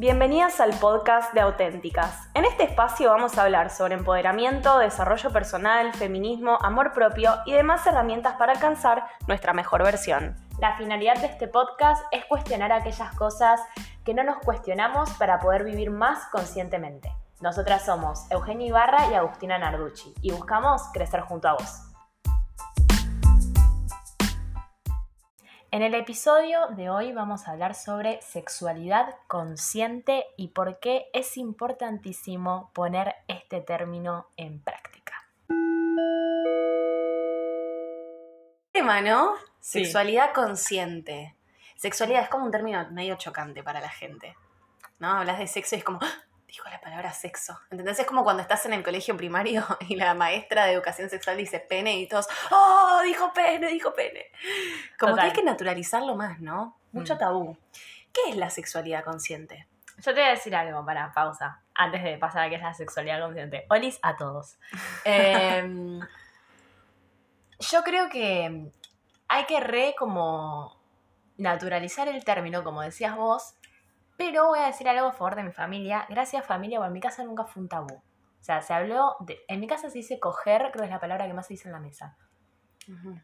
Bienvenidas al podcast de Auténticas. En este espacio vamos a hablar sobre empoderamiento, desarrollo personal, feminismo, amor propio y demás herramientas para alcanzar nuestra mejor versión. La finalidad de este podcast es cuestionar aquellas cosas que no nos cuestionamos para poder vivir más conscientemente. Nosotras somos Eugenia Ibarra y Agustina Narducci y buscamos crecer junto a vos. En el episodio de hoy vamos a hablar sobre sexualidad consciente y por qué es importantísimo poner este término en práctica. Tema, ¿no? Sexualidad consciente. Sexualidad es como un término medio chocante para la gente. ¿No? Hablas de sexo y es como, ¡Ah! Dijo la palabra sexo. ¿Entendés? Es como cuando estás en el colegio primario y la maestra de educación sexual dice pene y todos, ¡oh! Dijo pene, dijo pene. Como que hay que naturalizarlo más, ¿no? Mucho Mm. tabú. ¿Qué es la sexualidad consciente? Yo te voy a decir algo para pausa, antes de pasar a qué es la sexualidad consciente. Olis a todos. Em, yo creo que hay que re como naturalizar el término, como decías vos, pero voy a decir algo a favor de mi familia. Gracias familia, porque en mi casa nunca fue un tabú. O sea, se habló, de, en mi casa se dice coger, creo que es la palabra que más se dice en la mesa.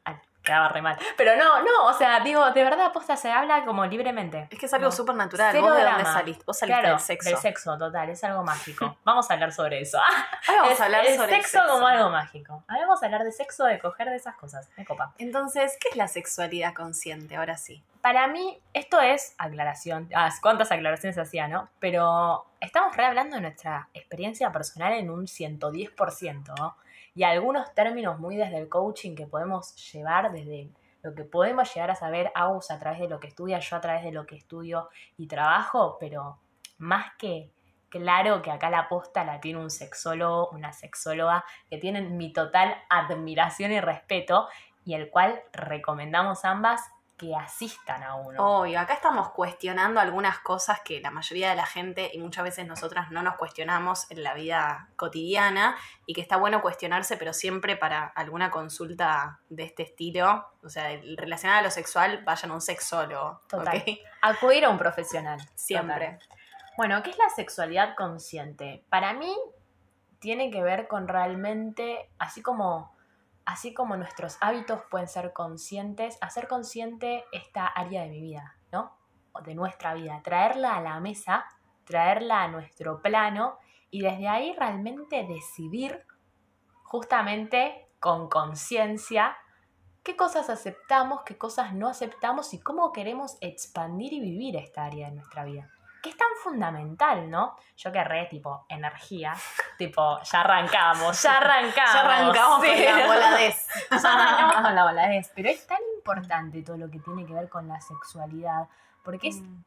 Ah, quedaba re mal. Pero no, no, o sea, digo, de verdad, posta, se habla como libremente. Es que es algo No. súper natural. Cero ¿Vos de dónde saliste? Vos saliste Claro, del sexo. Del sexo, total, es algo mágico. Vamos a hablar sobre eso. Ahora vamos Es- a hablar el sobre el sexo, sexo. como algo mágico. Ahora vamos a hablar de sexo, de coger de esas cosas. Me copa. Entonces, ¿qué es la sexualidad consciente? Ahora sí. Para mí, esto es aclaración. Ah, cuántas aclaraciones hacía, ¿no? Pero estamos re hablando de nuestra experiencia personal en un 110%, ¿no? Y algunos términos muy desde el coaching que podemos llevar desde lo que podemos llegar a saber Agus a través de lo que estudia, yo a través de lo que estudio y trabajo, pero más que claro que acá la posta la tiene un sexólogo, una sexóloga, que tienen mi total admiración y respeto y el cual recomendamos ambas que asistan a uno. Obvio, acá estamos cuestionando algunas cosas que la mayoría de la gente y muchas veces nosotras no nos cuestionamos en la vida cotidiana y que está bueno cuestionarse, pero siempre para alguna consulta de este estilo, o sea, relacionada a lo sexual, vayan a un sexólogo. Total. Acudir a un profesional. Siempre. Total. Bueno, ¿qué es la sexualidad consciente? Para mí tiene que ver con realmente, así como, así como nuestros hábitos pueden ser conscientes, hacer consciente esta área de mi vida, ¿no? O de nuestra vida, traerla a la mesa, traerla a nuestro plano y desde ahí realmente decidir justamente con conciencia qué cosas aceptamos, qué cosas no aceptamos y cómo queremos expandir y vivir esta área de nuestra vida. Que es tan fundamental, ¿no? Yo querré, tipo, energía, tipo, ya arrancamos, ya arrancamos. Ya arrancamos sí, con la voladez. Ya arrancamos con la voladez. Pero es tan importante todo lo que tiene que ver con la sexualidad, porque es Mm.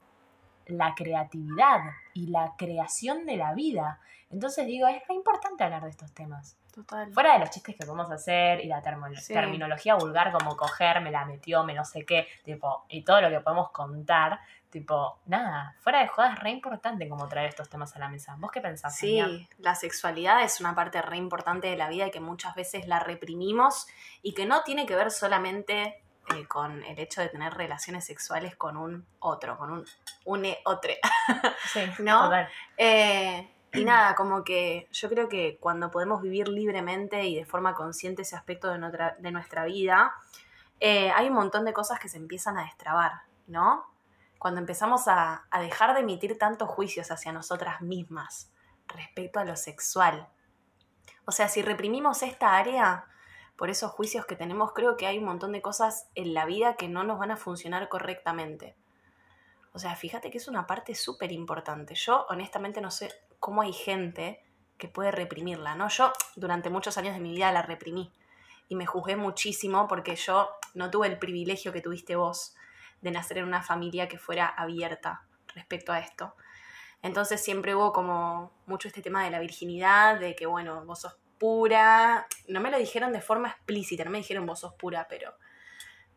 la creatividad y la creación de la vida. Entonces digo, es re importante hablar de estos temas. Total. Fuera de los chistes que podemos hacer y la Sí. terminología vulgar como coger, me la metió, me no sé qué, tipo, y todo lo que podemos contar, tipo, nada, fuera de jodas es re importante como traer estos temas a la mesa. ¿Vos qué pensás? Sonia? Sí, la sexualidad es una parte re importante de la vida y que muchas veces la reprimimos y que no tiene que ver solamente eh, con el hecho de tener relaciones sexuales con un otro, con un une otro. Sí, ¿No? total. Eh, y nada, como que yo creo que cuando podemos vivir libremente y de forma consciente ese aspecto de nuestra, de nuestra vida, eh, hay un montón de cosas que se empiezan a destrabar, ¿no? Cuando empezamos a, a dejar de emitir tantos juicios hacia nosotras mismas respecto a lo sexual. O sea, si reprimimos esta área por esos juicios que tenemos, creo que hay un montón de cosas en la vida que no nos van a funcionar correctamente. O sea, fíjate que es una parte súper importante. Yo honestamente no sé cómo hay gente que puede reprimirla, ¿no? Yo durante muchos años de mi vida la reprimí y me juzgué muchísimo porque yo no tuve el privilegio que tuviste vos de nacer en una familia que fuera abierta respecto a esto. Entonces siempre hubo como mucho este tema de la virginidad, de que bueno, vos sos pura. No me lo dijeron de forma explícita, no me dijeron vos sos pura, pero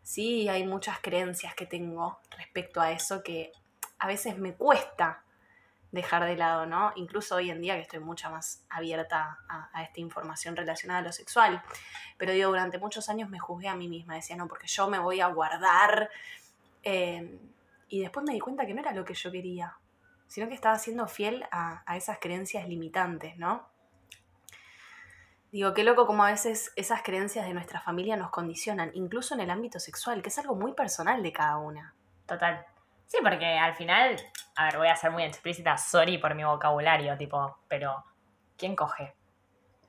sí hay muchas creencias que tengo respecto a eso que a veces me cuesta dejar de lado, ¿no? Incluso hoy en día que estoy mucha más abierta a, a esta información relacionada a lo sexual. Pero digo, durante muchos años me juzgué a mí misma, decía, no, porque yo me voy a guardar. eh, y después me di cuenta que no era lo que yo quería. sino que estaba siendo fiel a, a esas creencias limitantes, ¿no? Digo, qué loco como a veces esas creencias de nuestra familia nos condicionan, incluso en el ámbito sexual, que es algo muy personal de cada una. Total. Sí, porque al final, a ver, voy a ser muy explícita, sorry por mi vocabulario, tipo, pero ¿quién coge?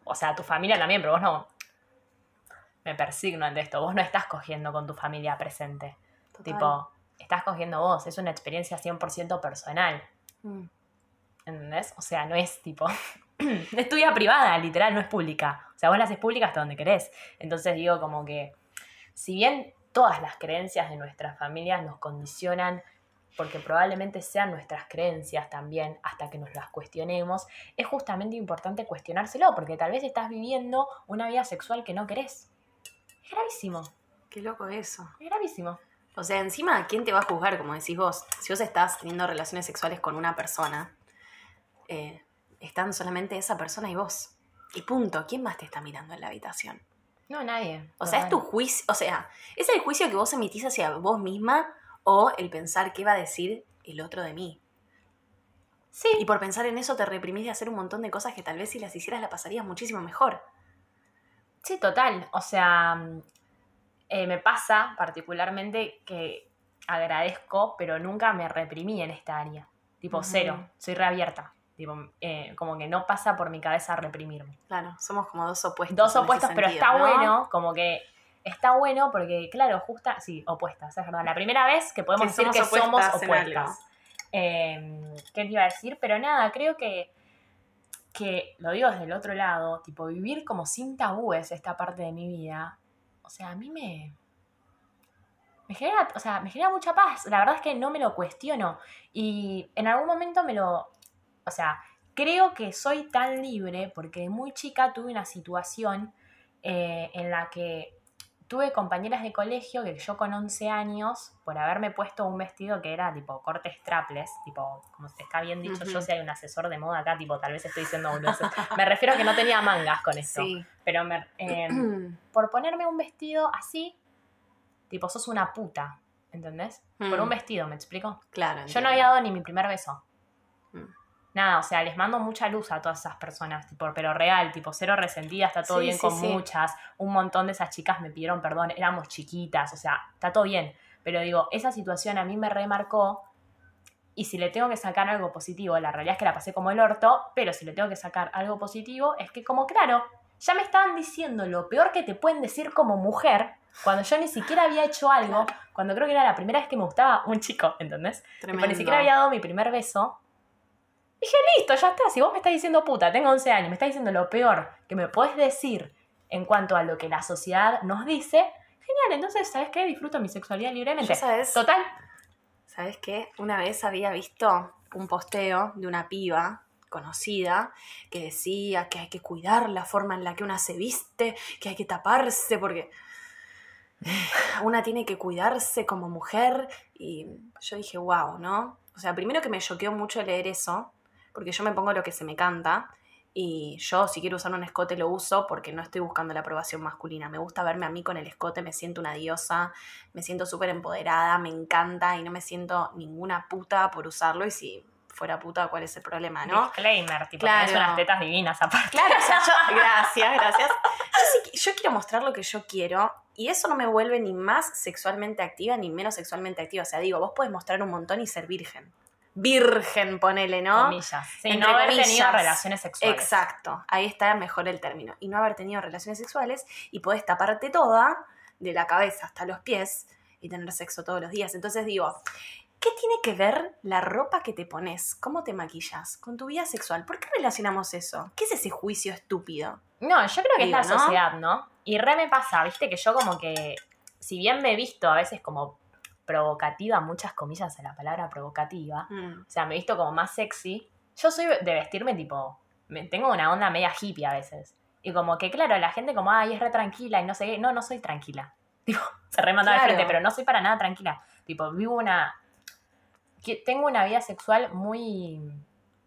O sea, tu familia también, pero vos no. Me persigno ante esto, vos no estás cogiendo con tu familia presente. Total. Tipo, estás cogiendo vos, es una experiencia 100% personal. Mm, ¿Entendés? O sea, no es tipo. es tu vida privada, literal, no es pública. O sea, vos la haces pública hasta donde querés. Entonces digo, como que. Si bien todas las creencias de nuestras familias nos condicionan, porque probablemente sean nuestras creencias también, hasta que nos las cuestionemos, es justamente importante cuestionárselo, porque tal vez estás viviendo una vida sexual que no querés. Es gravísimo, qué loco eso. es gravísimo. O sea, encima, ¿quién te va a juzgar, como decís vos? Si vos estás teniendo relaciones sexuales con una persona, eh, están solamente esa persona y vos. Y punto. ¿Quién más te está mirando en la habitación? No, nadie. O sea, es tu juicio, o sea, es el juicio que vos emitís hacia vos misma o el pensar qué va a decir el otro de mí. Sí. Y por pensar en eso te reprimís de hacer un montón de cosas que tal vez si las hicieras la pasarías muchísimo mejor. Sí, total. O sea, mm, eh, me pasa particularmente que agradezco, pero nunca me reprimí en esta área. Tipo, cero. Soy reabierta. Tipo, eh, como que no pasa por mi cabeza reprimirme. Claro, somos como dos opuestos. Dos opuestos, pero está ¿no? bueno, como que está bueno porque, claro, justa, sí, opuestas, es verdad. La primera vez que podemos Que decir somos que somos opuestas. Eh, ¿Qué te iba a decir? Pero nada, creo que, que, lo digo desde el otro lado, tipo, vivir como sin tabúes esta parte de mi vida, o sea, a mí me... Me genera, o sea, me genera mucha paz. La verdad es que no me lo cuestiono. Y en algún momento me lo... O sea, creo que soy tan libre porque de muy chica tuve una situación eh, en la que tuve compañeras de colegio que yo con 11 años, por haberme puesto un vestido que era tipo cortes traples, tipo, como está bien dicho, Ujú. yo si hay un asesor de moda acá, tipo, tal vez estoy diciendo. Me refiero a que no tenía mangas con esto. Sí. Pero me, eh, por ponerme un vestido así, tipo, sos una puta, ¿entendés? Por Mm. un vestido, ¿me explico? Claro. Yo no había dado ni mi primer beso. Nada, o sea, les mando mucha luz a todas esas personas, tipo, pero real, tipo, cero resentida, está todo Sí, bien sí, con sí. muchas. Un montón de esas chicas me pidieron perdón, éramos chiquitas, o sea, está todo bien. Pero digo, esa situación a mí me remarcó y si le tengo que sacar algo positivo, la realidad es que la pasé como el orto, pero si le tengo que sacar algo positivo, es que como claro, ya me estaban diciendo lo peor que te pueden decir como mujer, cuando yo ni siquiera había hecho algo, cuando creo que era la primera vez que me gustaba un chico, ¿entendés? Tipo, Tremendo. ni siquiera había dado mi primer beso. Dije, listo, ya está. Si vos me estás diciendo puta, tengo 11 años, me estás diciendo lo peor que me podés decir en cuanto a lo que la sociedad nos dice, genial, entonces, ¿sabes qué? Disfruto mi sexualidad libremente. ¿sabes? Total. ¿Sabes qué? Una vez había visto un posteo de una piba conocida que decía que hay que cuidar la forma en la que una se viste, que hay que taparse porque una tiene que cuidarse como mujer y yo dije, wow, ¿no? O sea, primero que me choqueó mucho leer eso, porque yo me pongo lo que se me canta y yo si quiero usar un escote lo uso porque no estoy buscando la aprobación masculina. Me gusta verme a mí con el escote, me siento una diosa, me siento súper empoderada, me encanta y no me siento ninguna puta por usarlo y si fuera puta, ¿cuál es el problema, no? Disclaimer, tipo, Claro. tenés unas tetas divinas aparte. Claro, o sea, yo, gracias, gracias. Yo, sí, yo quiero mostrar lo que yo quiero y eso no me vuelve ni más sexualmente activa ni menos sexualmente activa. O sea, digo, vos puedes mostrar un montón y ser virgen. Virgen, ponele, ¿no? Comillas. Sí, Entre no haber comillas. tenido relaciones sexuales. Exacto, ahí está mejor el término. Y no haber tenido relaciones sexuales y podés taparte toda, de la cabeza hasta los pies, y tener sexo todos los días. Entonces digo, ¿qué tiene que ver la ropa que te pones, cómo te maquillas, con tu vida sexual? ¿Por qué relacionamos eso? ¿Qué es ese juicio estúpido? No, yo creo que Digo, es la ¿no? sociedad, ¿no? Y re me pasa, viste, que yo como que, si bien me he visto a veces como provocativa, muchas comillas a la palabra provocativa, Mm, o sea, me he visto como más sexy, yo soy de vestirme tipo, me- tengo una onda media hippie a veces. Y como que, claro, la gente como, ay, es re tranquila y no sé qué, no, no soy tranquila. Tipo, se remanda de Claro. frente, pero no soy para nada tranquila. Tipo, vivo una... que- Tengo una vida sexual muy,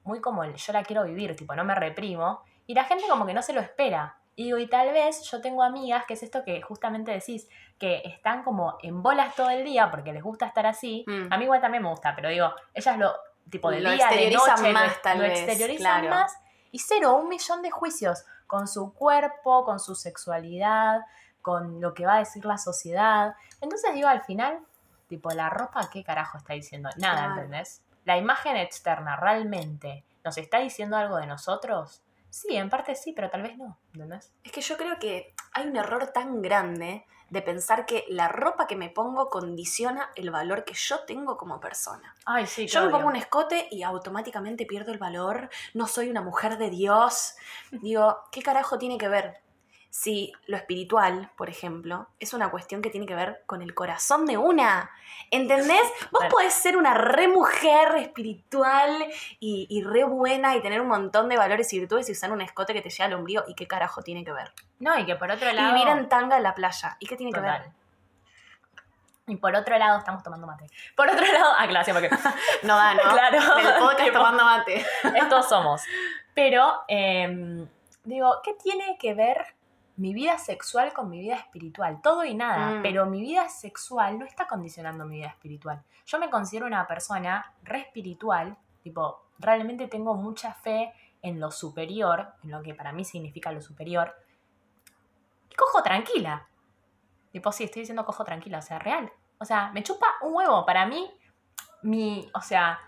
muy como yo la quiero vivir, tipo, no me reprimo. Y la gente como que no se lo espera. Y digo, y tal vez yo tengo amigas, que es esto que justamente decís, que están como en bolas todo el día porque les gusta estar así. Mm. A mí igual también me gusta, pero digo, ellas lo tipo de Lo día, de exteriorizan noche, más, lo, tal lo vez, exteriorizan claro. más y cero, un millón de juicios con su cuerpo, con su sexualidad, con lo que va a decir la sociedad. Entonces digo, al final, tipo, la ropa, ¿qué carajo está diciendo? Nada, Claro. ¿entendés? La imagen externa realmente nos está diciendo algo de nosotros. Sí, en parte sí, pero tal vez no, ¿entendés? Es que yo creo que hay un error tan grande de pensar que la ropa que me pongo condiciona el valor que yo tengo como persona. Ay, sí, Yo me pongo un escote y automáticamente pierdo el valor, no soy una mujer de Dios. Digo, ¿qué carajo tiene que ver? Si lo espiritual, por ejemplo, es una cuestión que tiene que ver con el corazón de una. ¿Entendés? Vos podés ser una re mujer espiritual y, y re buena y tener un montón de valores y virtudes y usar un escote que te lleva al ombligo. ¿Y qué carajo tiene que ver? No, y que por otro Y lado... vivir en tanga en la playa. ¿Y qué tiene que ver? Y por otro lado, estamos tomando mate. Por otro lado, ah, claro, sí, porque No da, ¿no? Claro. El podcast tomando mate. estos somos. Pero, em, digo, ¿qué tiene que ver mi vida sexual con mi vida espiritual? Todo y nada. Mm. Pero mi vida sexual no está condicionando mi vida espiritual. Yo me considero una persona re espiritual, tipo, realmente tengo mucha fe en lo superior, en lo que para mí significa lo superior. Y cojo tranquila. Tipo, sí, estoy diciendo cojo tranquila, o sea, real. O sea, me chupa un huevo. Para mí, mi, o sea,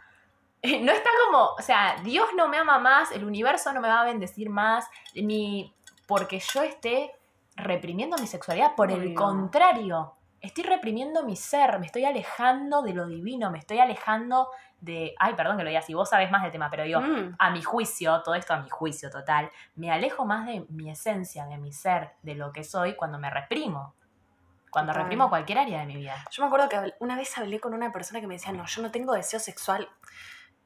no está como, o sea, Dios no me ama más, el universo no me va a bendecir más, ni porque yo esté reprimiendo mi sexualidad. Por el contrario, estoy reprimiendo mi ser, me estoy alejando de lo divino, me estoy alejando de, ay, perdón que lo diga así, vos sabés más del tema, pero digo, Mm. a mi juicio, todo esto a mi juicio total, me alejo más de mi esencia, de mi ser, de lo que soy cuando me reprimo. Cuando Total. reprimo cualquier área de mi vida. Yo me acuerdo que una vez hablé con una persona que me decía, no, yo no tengo deseo sexual.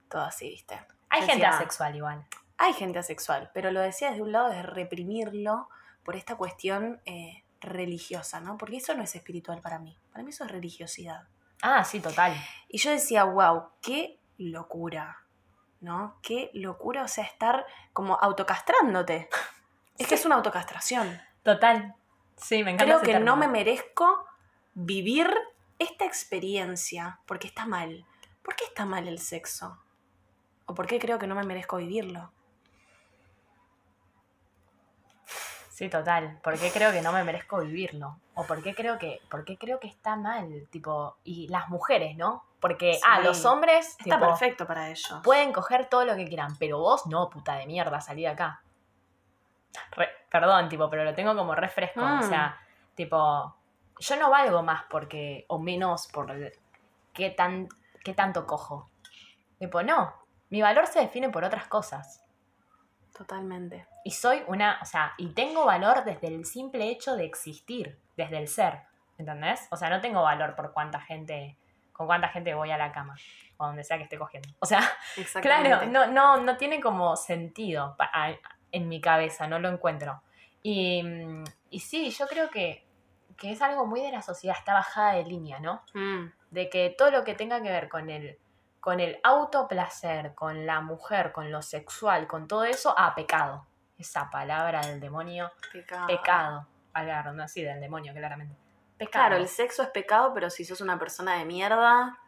Todo así, ¿viste? Hay Yo gente decía, asexual igual. Hay gente asexual, pero lo decía desde un lado de reprimirlo por esta cuestión eh, religiosa, ¿no? Porque eso no es espiritual para mí. Para mí eso es religiosidad. Ah, sí, total. Y yo decía, wow, qué locura, ¿no? Qué locura, o sea, estar como autocastrándote. Es que es una autocastración. Total. Sí, me encanta. Creo ese que no me merezco vivir esta experiencia porque está mal. ¿Por qué está mal el sexo? ¿O por qué creo que no me merezco vivirlo? Sí, total. ¿Por qué creo que no me merezco vivirlo? ¿O por qué creo que, por qué creo que está mal? Tipo, y las mujeres, ¿no? Porque, Sí. ah, los hombres Está tipo, perfecto para ellos. pueden coger todo lo que quieran, pero vos no, puta de mierda, salí de acá. Re- perdón, tipo, pero lo tengo como refresco. O Mm. sea, tipo, yo no valgo más porque, o menos por el- qué, tan, qué tanto cojo. Tipo, no. Mi valor se define por otras cosas. Totalmente. Y soy una, o sea, y tengo valor desde el simple hecho de existir, desde el ser, ¿entendés? O sea, no tengo valor por cuánta gente, con cuánta gente voy a la cama, o donde sea que esté cogiendo. O sea, claro, no, no, no tiene como sentido en mi cabeza, no lo encuentro. Y, y sí, yo creo que, que es algo muy de la sociedad, está bajada de línea, ¿no? Mm, de que todo lo que tenga que ver con el, con el autoplacer, con la mujer, con lo sexual, con todo eso, a pecado. Esa palabra del demonio, pecado. pecado. Valga la redundancia, sí, del demonio, claramente. Pecado. Claro, el sexo es pecado, pero si sos una persona de mierda,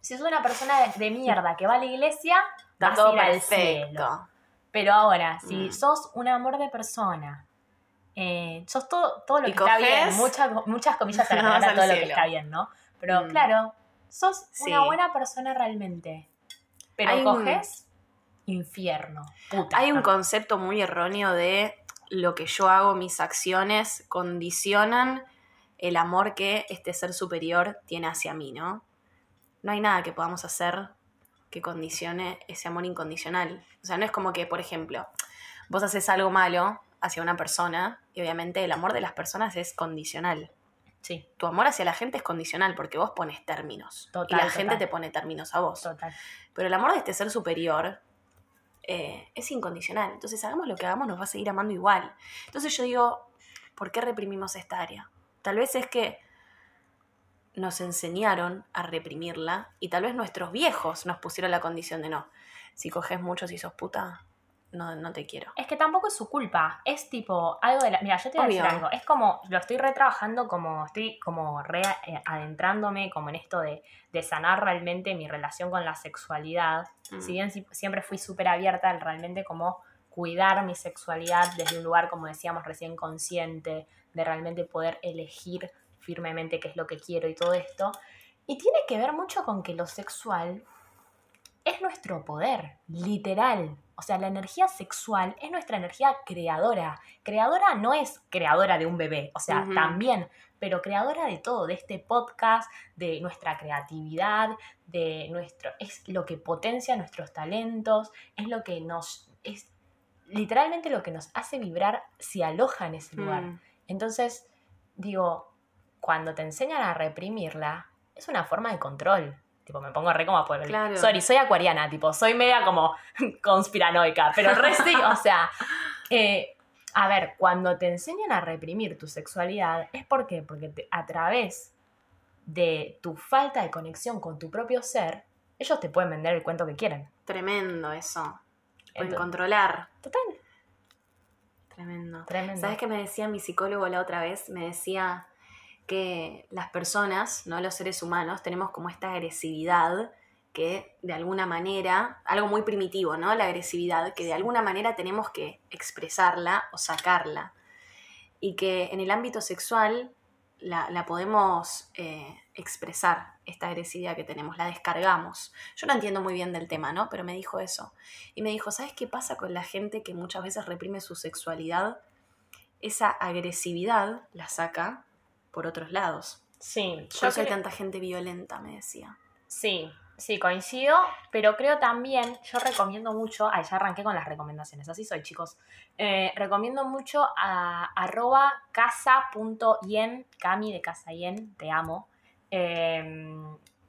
Si sos una persona de, de mierda que va a la iglesia, está vas todo a ir al cielo. perfecto. Pero ahora, si Mm. sos un amor de persona, eh, sos todo, todo lo ¿Y que está bien, muchas, muchas comillas a la No al todo lo que está bien, ¿no? Pero Mm. claro, sos Sí. una buena persona realmente. Pero Hay un- coges infierno. Puta. Hay un concepto muy erróneo de lo que yo hago, mis acciones condicionan el amor que este ser superior tiene hacia mí, ¿no? No hay nada que podamos hacer que condicione ese amor incondicional. O sea, no es como que, por ejemplo, vos haces algo malo hacia una persona y obviamente el amor de las personas es condicional. Sí, Tu amor hacia la gente es condicional porque vos pones términos. Total, y la total. gente te pone términos a vos. total. Pero el amor de este ser superior eh, es incondicional. Entonces, hagamos lo que hagamos, nos va a seguir amando igual. Entonces yo digo, ¿por qué reprimimos esta área? Tal vez es que nos enseñaron a reprimirla y tal vez nuestros viejos nos pusieron la condición de no. Si coges mucho, si sos puta, no, no te quiero. Es que tampoco es su culpa. Es tipo algo de la. Mira, yo te voy a decir Obvio. algo. Es como. Lo estoy retrabajando como. Estoy como re eh, adentrándome como en esto de, de sanar realmente mi relación con la sexualidad. Mm. Si bien si- siempre fui súper abierta al realmente como cuidar mi sexualidad desde un lugar, como decíamos recién, consciente, de realmente poder elegir firmemente qué es lo que quiero y todo esto. Y tiene que ver mucho con que lo sexual es nuestro poder, literal. O sea, la energía sexual es nuestra energía creadora. Creadora no es creadora de un bebé, o sea, también, pero creadora de todo, de este podcast, de nuestra creatividad, de nuestro es lo que potencia nuestros talentos, es lo que nos es literalmente lo que nos hace vibrar si aloja en ese lugar. Mm. Entonces, digo, cuando te enseñan a reprimirla, es una forma de control. Tipo, me pongo re como por el... Claro. Sorry, soy acuariana, tipo, soy media como conspiranoica, pero re sí, o sea, eh, a ver, cuando te enseñan a reprimir tu sexualidad, ¿es por qué? Porque te- a través de tu falta de conexión con tu propio ser, ellos te pueden vender el cuento que quieren. Tremendo eso. Pueden controlar. Total, Tremendo. tremendo. ¿Sabes qué me decía mi psicólogo la otra vez? Me decía que las personas, no los seres humanos, tenemos como esta agresividad que de alguna manera, algo muy primitivo, ¿no? La agresividad, que de alguna manera tenemos que expresarla o sacarla. Y que en el ámbito sexual la, podemos eh, expresar, esta agresividad que tenemos, la descargamos. Yo no entiendo muy bien del tema, ¿no? Pero me dijo eso. Y me dijo, ¿sabes qué pasa con la gente que muchas veces reprime su sexualidad? Esa agresividad la saca por otros lados. Sí, hay creo- tanta gente violenta, me decía. Sí, sí, coincido, pero creo también, yo recomiendo mucho, ay, ya arranqué con las recomendaciones, así soy chicos, Eh, recomiendo mucho a arroba casa.yen, Cami de Casa Yen, te amo. Eh,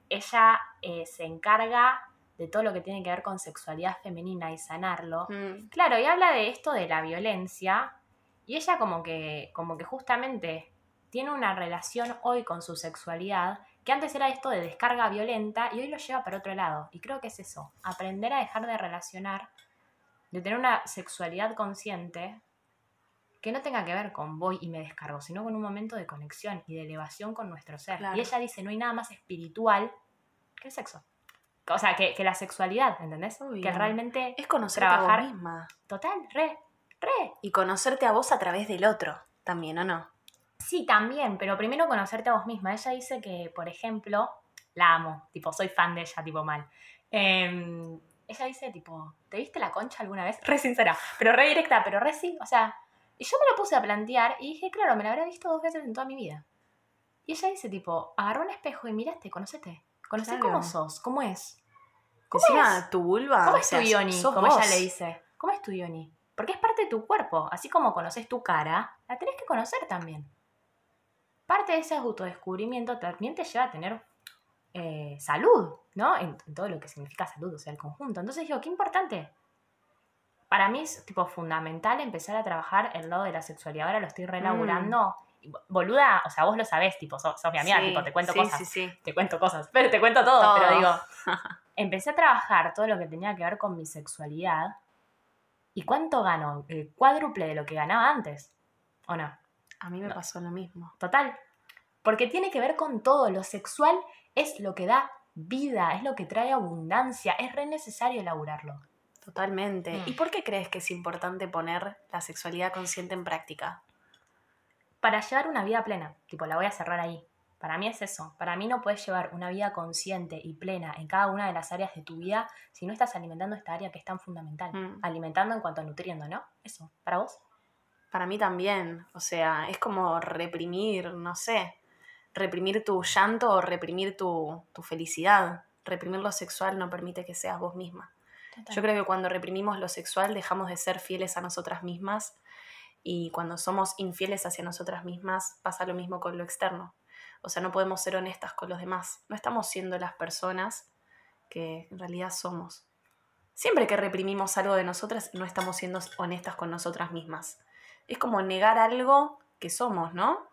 ella eh, se encarga de todo lo que tiene que ver con sexualidad femenina y sanarlo. Mm, Claro, y habla de esto de la violencia y ella como que, como que justamente tiene una relación hoy con su sexualidad que antes era esto de descarga violenta y hoy lo lleva para otro lado. Y creo que es eso, aprender a dejar de relacionar, de tener una sexualidad consciente que no tenga que ver con voy y me descargo, sino con un momento de conexión y de elevación con nuestro ser. Claro. Y ella dice, no hay nada más espiritual que el sexo. O sea, que, que la sexualidad, ¿entendés? Obvio. Que realmente Es conocerte a Trabajar. vos misma. Total, re, re. Y conocerte a vos a través del otro, también, ¿o no? Sí, también, pero primero conocerte a vos misma. Ella dice que, por ejemplo, la amo, tipo, soy fan de ella, tipo mal. Eh, ella dice, tipo, ¿te viste la concha alguna vez? Re sincera, pero re directa, pero re sí. O sea, y yo me lo puse a plantear y dije, claro, me la habré visto dos veces en toda mi vida. Y ella dice, tipo, agarró un espejo y miraste, conocete. Conocé Claro. cómo sos, cómo es. ¿Cómo Encima, es? tu vulva. ¿Cómo es tu yoni? Como vos. ella le dice. ¿Cómo es tu yoni? Porque es parte de tu cuerpo. Así como conoces tu cara, la tenés que conocer también. Parte de ese autodescubrimiento también te lleva a tener eh, salud, ¿no? En, en todo lo que significa salud, o sea, el conjunto. Entonces digo, qué importante. Para mí es tipo fundamental empezar a trabajar el lado de la sexualidad. Ahora lo estoy relaborando. Y, Boluda, o sea, vos lo sabés, tipo, sos, sos mi amiga, Sí, tipo, te cuento sí, cosas Sí, sí. te cuento cosas, pero te cuento todo, Todo. pero digo, empecé a trabajar todo lo que tenía que ver con mi sexualidad y cuánto gano, el cuádruple de lo que ganaba antes, ¿o no? A mí me No. pasó lo mismo. Total, porque tiene que ver con todo, lo sexual es lo que da vida, es lo que trae abundancia, es re necesario elaborarlo. Totalmente. Mm. ¿Y por qué crees que es importante poner la sexualidad consciente en práctica? Para llevar una vida plena, tipo, la voy a cerrar ahí. Para mí es eso. Para mí no puedes llevar una vida consciente y plena en cada una de las áreas de tu vida si no estás alimentando esta área que es tan fundamental. Mm. Alimentando en cuanto a nutriendo, ¿no? Eso. ¿Para vos? Para mí también. O sea, es como reprimir, no sé, reprimir tu llanto o reprimir tu, tu felicidad. Reprimir lo sexual no permite que seas vos misma. Yo creo que cuando reprimimos lo sexual dejamos de ser fieles a nosotras mismas y cuando somos infieles hacia nosotras mismas pasa lo mismo con lo externo. O sea, no podemos ser honestas con los demás. No estamos siendo las personas que en realidad somos. Siempre que reprimimos algo de nosotras, no estamos siendo honestas con nosotras mismas. Es como negar algo que somos, ¿no?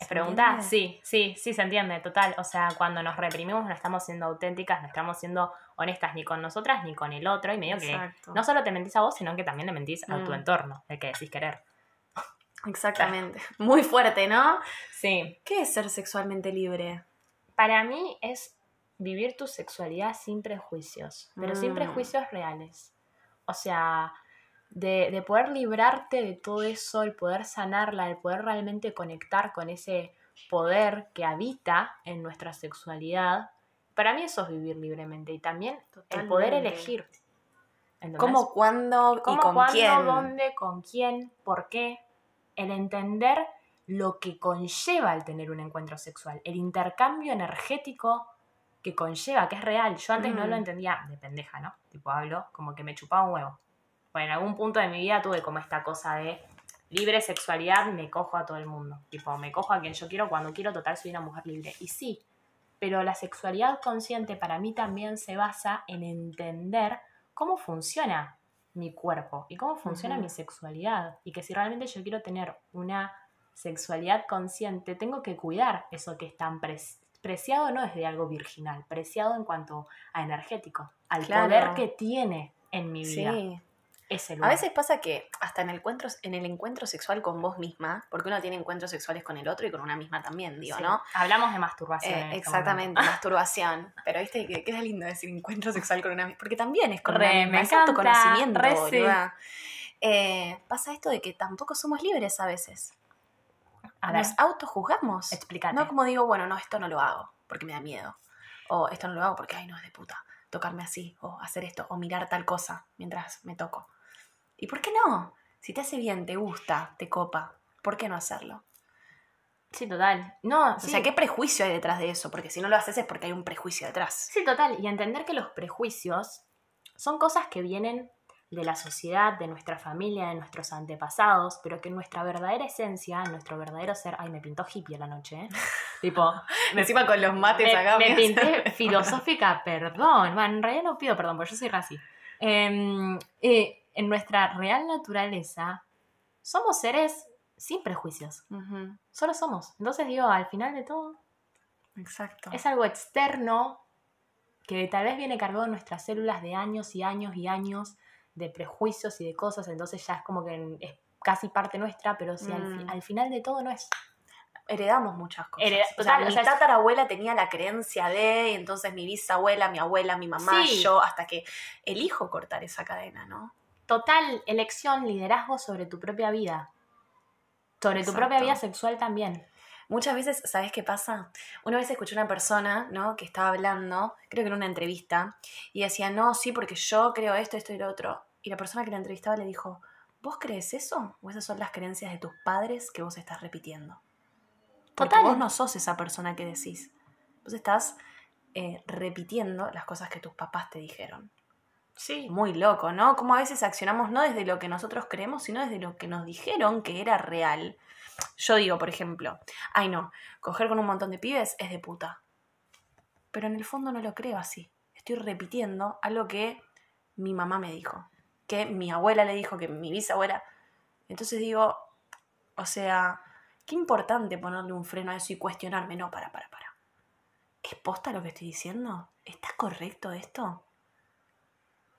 ¿Se ¿Pregunta? entiende? Sí, sí, sí, se entiende, total. O sea, cuando nos reprimimos no estamos siendo auténticas, no estamos siendo honestas ni con nosotras ni con el otro y medio Exacto. que no solo te mentís a vos, sino que también le mentís a tu Mm. entorno, el que decís querer. Exactamente. Muy fuerte, ¿no? Sí. ¿Qué es ser sexualmente libre? Para mí es vivir tu sexualidad sin prejuicios, pero sin Mm. prejuicios reales. O sea, de, de poder librarte de todo eso, el poder sanarla, el poder realmente conectar con ese poder que habita en nuestra sexualidad. Para mí eso es vivir libremente y también el poder elegir. ¿Cómo, cuándo y ¿Cómo, con cuándo, quién? dónde, con quién, por qué? El entender lo que conlleva el tener un encuentro sexual, el intercambio energético que conlleva, que es real. Yo antes no Mm. lo entendía de pendeja, ¿no? Tipo, hablo como que me chupaba un huevo. Bueno, en algún punto de mi vida tuve como esta cosa de libre sexualidad, me cojo a todo el mundo. Tipo, me cojo a quien yo quiero cuando quiero, total, soy una mujer libre. Y sí, pero la sexualidad consciente para mí también se basa en entender cómo funciona mi cuerpo y cómo funciona mi sexualidad. Y que si realmente yo quiero tener una sexualidad consciente, tengo que cuidar eso que es tan pres- preciado, no desde algo virginal, preciado en cuanto a energético, al Claro. poder que tiene en mi vida Sí. Ese A veces pasa que hasta en el, encuentro, en el encuentro sexual con vos misma, porque uno tiene encuentros sexuales con el otro y con una misma también, digo, Sí. ¿no? Hablamos de masturbación. Eh, este exactamente, momento. masturbación. Pero viste que queda lindo decir encuentro sexual con una misma, porque también es con Re, una misma, me es encanta, autoconocimiento, re sí. Eh, pasa esto de que tampoco somos libres a veces. A Nos autojuzgamos. explícate. No como digo, bueno, no, esto no lo hago porque me da miedo. O esto no lo hago porque, ay, no, es de puta. Tocarme así, o hacer esto, o mirar tal cosa mientras me toco. ¿Y por qué no? Si te hace bien, te gusta, te copa, ¿por qué no hacerlo? Sí, total. No, O sea, ¿qué prejuicio hay detrás de eso? Porque si no lo haces es porque hay un prejuicio detrás. Sí, total. Y entender que los prejuicios son cosas que vienen de la sociedad, de nuestra familia, de nuestros antepasados, pero que nuestra verdadera esencia, nuestro verdadero ser. Ay, me pintó hippie a la noche, ¿eh? tipo, me, Encima con los mates me, acá. me me pinté filosófica, perdón. Bueno, en realidad no pido perdón, porque yo soy raci. Em, eh, en nuestra real naturaleza, somos seres sin prejuicios. Solo somos. Entonces digo, al final de todo, Exacto. es algo externo que tal vez viene cargado en nuestras células de años y años y años de prejuicios y de cosas, entonces ya es como que es casi parte nuestra, pero si al, fi- Mm. al final de todo no es. Heredamos muchas cosas. Hereda- o sea, total, o mi sea, tatarabuela tenía la creencia de, y entonces mi bisabuela, mi abuela, mi mamá, Sí. yo, hasta que elijo cortar esa cadena, ¿no? Total elección, liderazgo sobre tu propia vida. Sobre tu propia vida sexual también. Muchas veces, ¿sabes qué pasa? Una vez escuché una persona, ¿no? Que estaba hablando, creo que en una entrevista, y decía, no, sí, porque yo creo esto, esto y lo otro. Y la persona que la entrevistaba le dijo, ¿vos crees eso? ¿O esas son las creencias de tus padres que vos estás repitiendo? Porque Total. vos no sos esa persona que decís. Vos estás eh, repitiendo las cosas que tus papás te dijeron. Sí. Muy loco, ¿no? Como a veces accionamos no desde lo que nosotros creemos, sino desde lo que nos dijeron que era real. Yo digo, por ejemplo, ay no, coger con un montón de pibes es de puta. Pero en el fondo no lo creo así. Estoy repitiendo algo que mi mamá me dijo, que mi abuela le dijo, que mi bisabuela. Entonces digo, o sea, qué importante ponerle un freno a eso y cuestionarme. No, para, para, para. ¿Es posta lo que estoy diciendo? ¿Está correcto esto?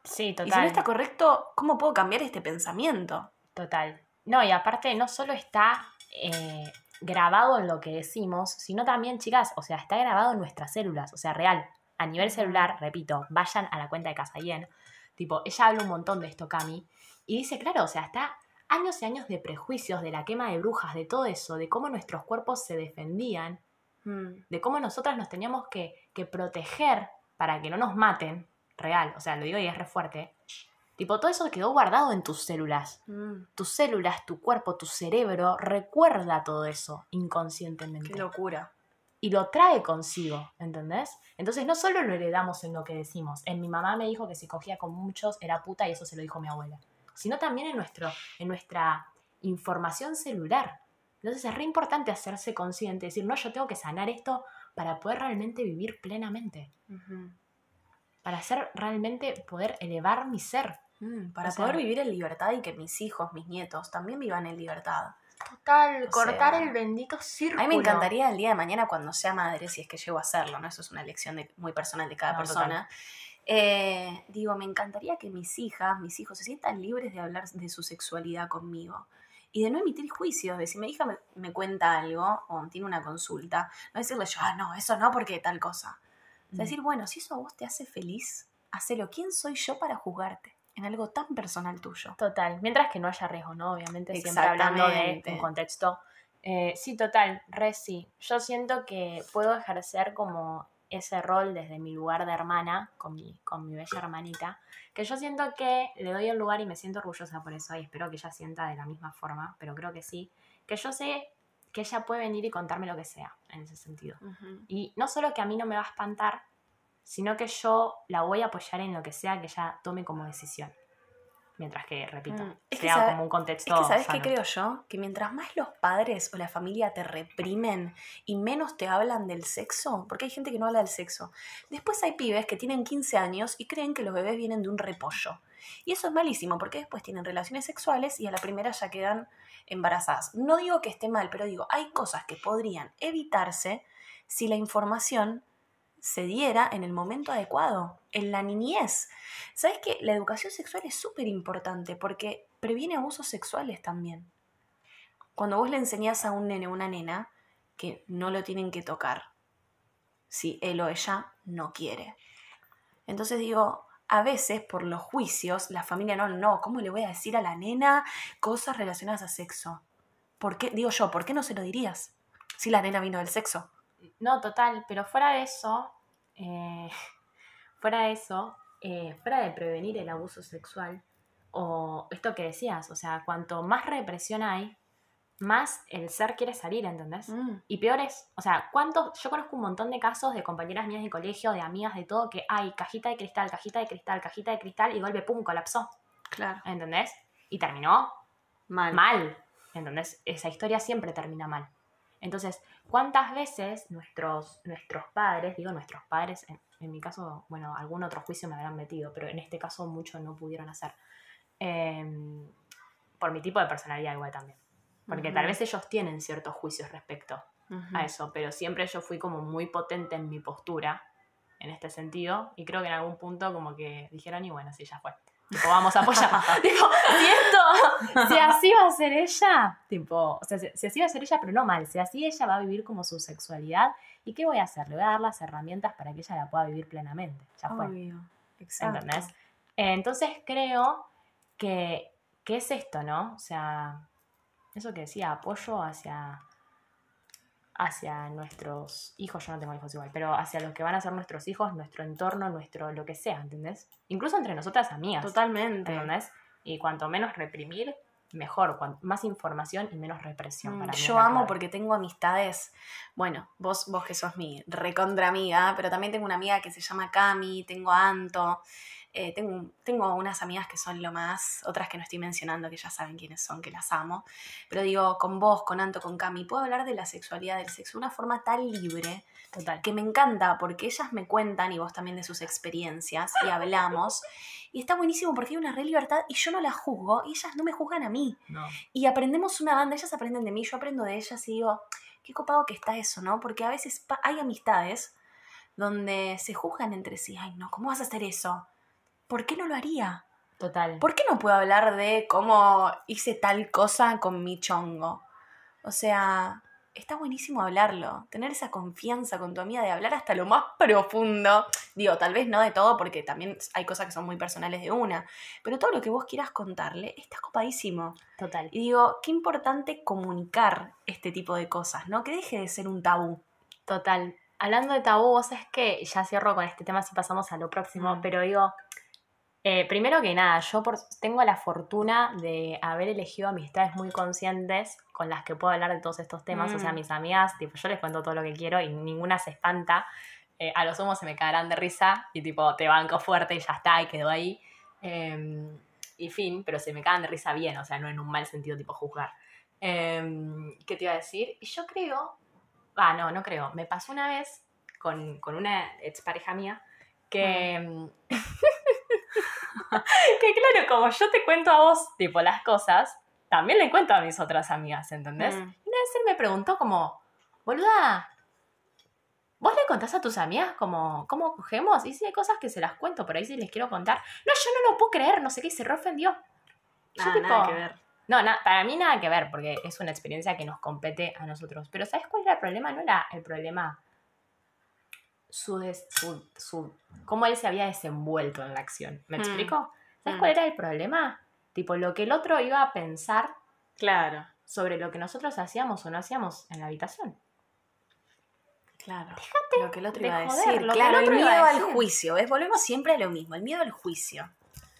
Sí, Y si no total. está correcto, ¿cómo puedo cambiar este pensamiento? Total. No, y aparte no solo está eh, grabado en lo que decimos, sino también, chicas, o sea, está grabado en nuestras células, o sea, real. A nivel celular, repito, vayan a la cuenta de Casayen. Tipo, ella habla un montón de esto, Cami, y dice, claro, o sea, está años y años de prejuicios, de la quema de brujas, de todo eso, de cómo nuestros cuerpos se defendían, de cómo nosotras nos teníamos que, que proteger para que no nos maten, real, o sea, lo digo y es re fuerte. Tipo, todo eso quedó guardado en tus células Mm, tus células, tu cuerpo, tu cerebro recuerda todo eso inconscientemente. qué locura. Y lo trae consigo, ¿entendés? Entonces no solo lo heredamos en lo que decimos. En mi mamá me dijo que si cogía con muchos era puta y eso se lo dijo mi abuela. Sino también en, nuestro, en nuestra información celular. Entonces es re importante hacerse consciente, decir, no, yo tengo que sanar esto para poder realmente vivir plenamente. Ujú. Para hacer realmente poder elevar mi ser. Mm, para O poder vivir en libertad y que mis hijos, mis nietos también vivan en libertad. Total, O cortar sea, el bendito círculo. A mí me encantaría el día de mañana cuando sea madre, si es que llego a hacerlo, ¿no? Eso es una elección de- muy personal de cada No, persona. Eh, digo, me encantaría que mis hijas, mis hijos se sientan libres de hablar de su sexualidad conmigo y de no emitir juicios, de si mi hija me, cuenta algo o tiene una consulta, no decirle yo, ah, no, eso no, porque tal cosa. Es mm. decir, bueno, si eso a vos te hace feliz, hacelo. ¿Quién soy yo para juzgarte? En algo tan personal tuyo. Total. Mientras que no haya riesgo, ¿no? Obviamente, siempre hablando de un contexto. Eh, sí, total, re sí. Yo siento que puedo ejercer como ese rol desde mi lugar de hermana, con mi, con mi bella hermanita, que yo siento que le doy el lugar y me siento orgullosa por eso y espero que ella sienta de la misma forma, pero creo que sí, que yo sé que ella puede venir y contarme lo que sea en ese sentido. Y no solo que a mí no me va a espantar, sino que yo la voy a apoyar en lo que sea que ella tome como decisión. Mientras que, repito, mm, sea como un contexto. Es que, ¿sabes qué creo yo? Que mientras más los padres o la familia te reprimen y menos te hablan del sexo, porque hay gente que no habla del sexo, después hay pibes que tienen 15 años y creen que los bebés vienen de un repollo. Y eso es malísimo, porque después tienen relaciones sexuales y a la primera ya quedan embarazadas. No digo que esté mal, pero digo, hay cosas que podrían evitarse si la información se diera en el momento adecuado, en la niñez. ¿Sabes que la educación sexual es súper importante porque previene abusos sexuales también? Cuando vos le enseñás a un nene o una nena que no lo tienen que tocar, si él o ella no quiere. Entonces digo, a veces por los juicios, la familia no, no, ¿cómo le voy a decir a la nena cosas relacionadas a sexo? ¿Por qué? Digo yo, ¿por qué no se lo dirías? Si la nena vino del sexo. No, total, pero fuera de eso, eh, fuera de eso, eh, fuera de prevenir el abuso sexual, o esto que decías, o sea, cuanto más represión hay, más el ser quiere salir, ¿entendés? Mm. Y peor es, o sea, ¿cuántos? Yo conozco un montón de casos de compañeras mías de colegio, de amigas, de todo, que hay cajita de cristal, cajita de cristal, cajita de cristal, y golpe, pum, colapsó. Claro. ¿Entendés? Y terminó mal. Mal. ¿Entendés? Esa historia siempre termina mal. Entonces, ¿cuántas veces nuestros, nuestros padres, digo nuestros padres, en, mi caso, bueno, algún otro juicio me habrán metido, pero en este caso muchos no pudieron hacer, em, por mi tipo de personalidad igual también. Porque tal vez ellos tienen ciertos juicios respecto a eso, pero siempre yo fui como muy potente en mi postura en este sentido y creo que en algún punto como que dijeron y bueno, sí, ya fue. Tipo, vamos a apoyar. tipo, si si así va a ser ella, tipo, o sea, si, así va a ser ella, pero no mal, si así ella va a vivir como su sexualidad, ¿y qué voy a hacer? Le voy a dar las herramientas para que ella la pueda vivir plenamente. Ya fue. Exacto. ¿Entendés? Entonces creo que, que es esto, ¿no? O sea, eso que decía, apoyo hacia hacia nuestros hijos, yo no tengo hijos igual, pero hacia los que van a ser nuestros hijos, nuestro entorno, nuestro lo que sea, ¿entendés? Incluso entre nosotras amigas. Totalmente. ¿Entendés? Y cuanto menos reprimir, mejor, más información y menos represión. Mm, para yo amo porque tengo amistades, bueno, vos, vos que sos mi recontra amiga, pero también tengo una amiga que se llama Cami, tengo a Anto, eh, tengo, tengo unas amigas que son lo más, otras que no estoy mencionando, que ya saben quiénes son, que las amo. Pero digo, con vos, con Anto, con Cami, puedo hablar de la sexualidad, del sexo, de una forma tan libre, Total. que me encanta, porque ellas me cuentan, y vos también de sus experiencias, y hablamos. Y está buenísimo porque hay una re libertad y yo no las juzgo y ellas no me juzgan a mí. Y aprendemos una banda, ellas aprenden de mí, yo aprendo de ellas y digo, qué copado que está eso, ¿no? Porque a veces hay amistades donde se juzgan entre sí, ay, no, ¿cómo vas a hacer eso? ¿Por qué no lo haría? Total. ¿Por qué no puedo hablar de cómo hice tal cosa con mi chongo? O sea, está buenísimo hablarlo, tener esa confianza con tu amiga de hablar hasta lo más profundo. Digo, tal vez no de todo, porque también hay cosas que son muy personales de una, pero todo lo que vos quieras contarle está copadísimo. Total. Y digo, qué importante comunicar este tipo de cosas, ¿no? Que deje de ser un tabú. Total. Hablando de tabú, vos es que ya cierro con este tema si pasamos a lo próximo, mm. pero digo, eh, primero que nada, yo tengo la fortuna de haber elegido amistades muy conscientes con las que puedo hablar de todos estos temas. O sea, mm. mis amigas, tipo, yo les cuento todo lo que quiero y ninguna se espanta. Eh, a lo sumo se me caerán de risa y tipo, te banco fuerte y ya está, y quedó ahí. Em, y fin, pero se me caen de risa bien, o sea, no en un mal sentido tipo juzgar. Em, ¿Qué te iba a decir? Y yo creo, ah, no, no creo, me pasó una vez con, con una expareja mía que... Mm. que claro, como yo te cuento a vos, tipo, las cosas, también le cuento a mis otras amigas, ¿entendés? Mm. Y una vez él me preguntó como, boluda, ¿Vos le contás a tus amigas cómo, cómo cogemos? Y si hay cosas que se las cuento, por ahí si les quiero contar. No, yo no lo puedo creer, no sé qué, y se reofendió. Yo Ah, tipo, nada que ver. No, na- para mí nada que ver, porque es una experiencia que nos compete a nosotros. Pero ¿sabes cuál era el problema? No era el problema su, des- su, su- cómo él se había desenvuelto en la acción. ¿Me Mm. explico? ¿Sabes Mm. cuál era el problema? Tipo, lo que el otro iba a pensar Claro, sobre lo que nosotros hacíamos o no hacíamos en la habitación. claro. lo que el otro de iba a joder, decir. lo que Claro, el el, a miedo al juicio. ¿Ves? Volvemos siempre a lo mismo, el miedo al juicio.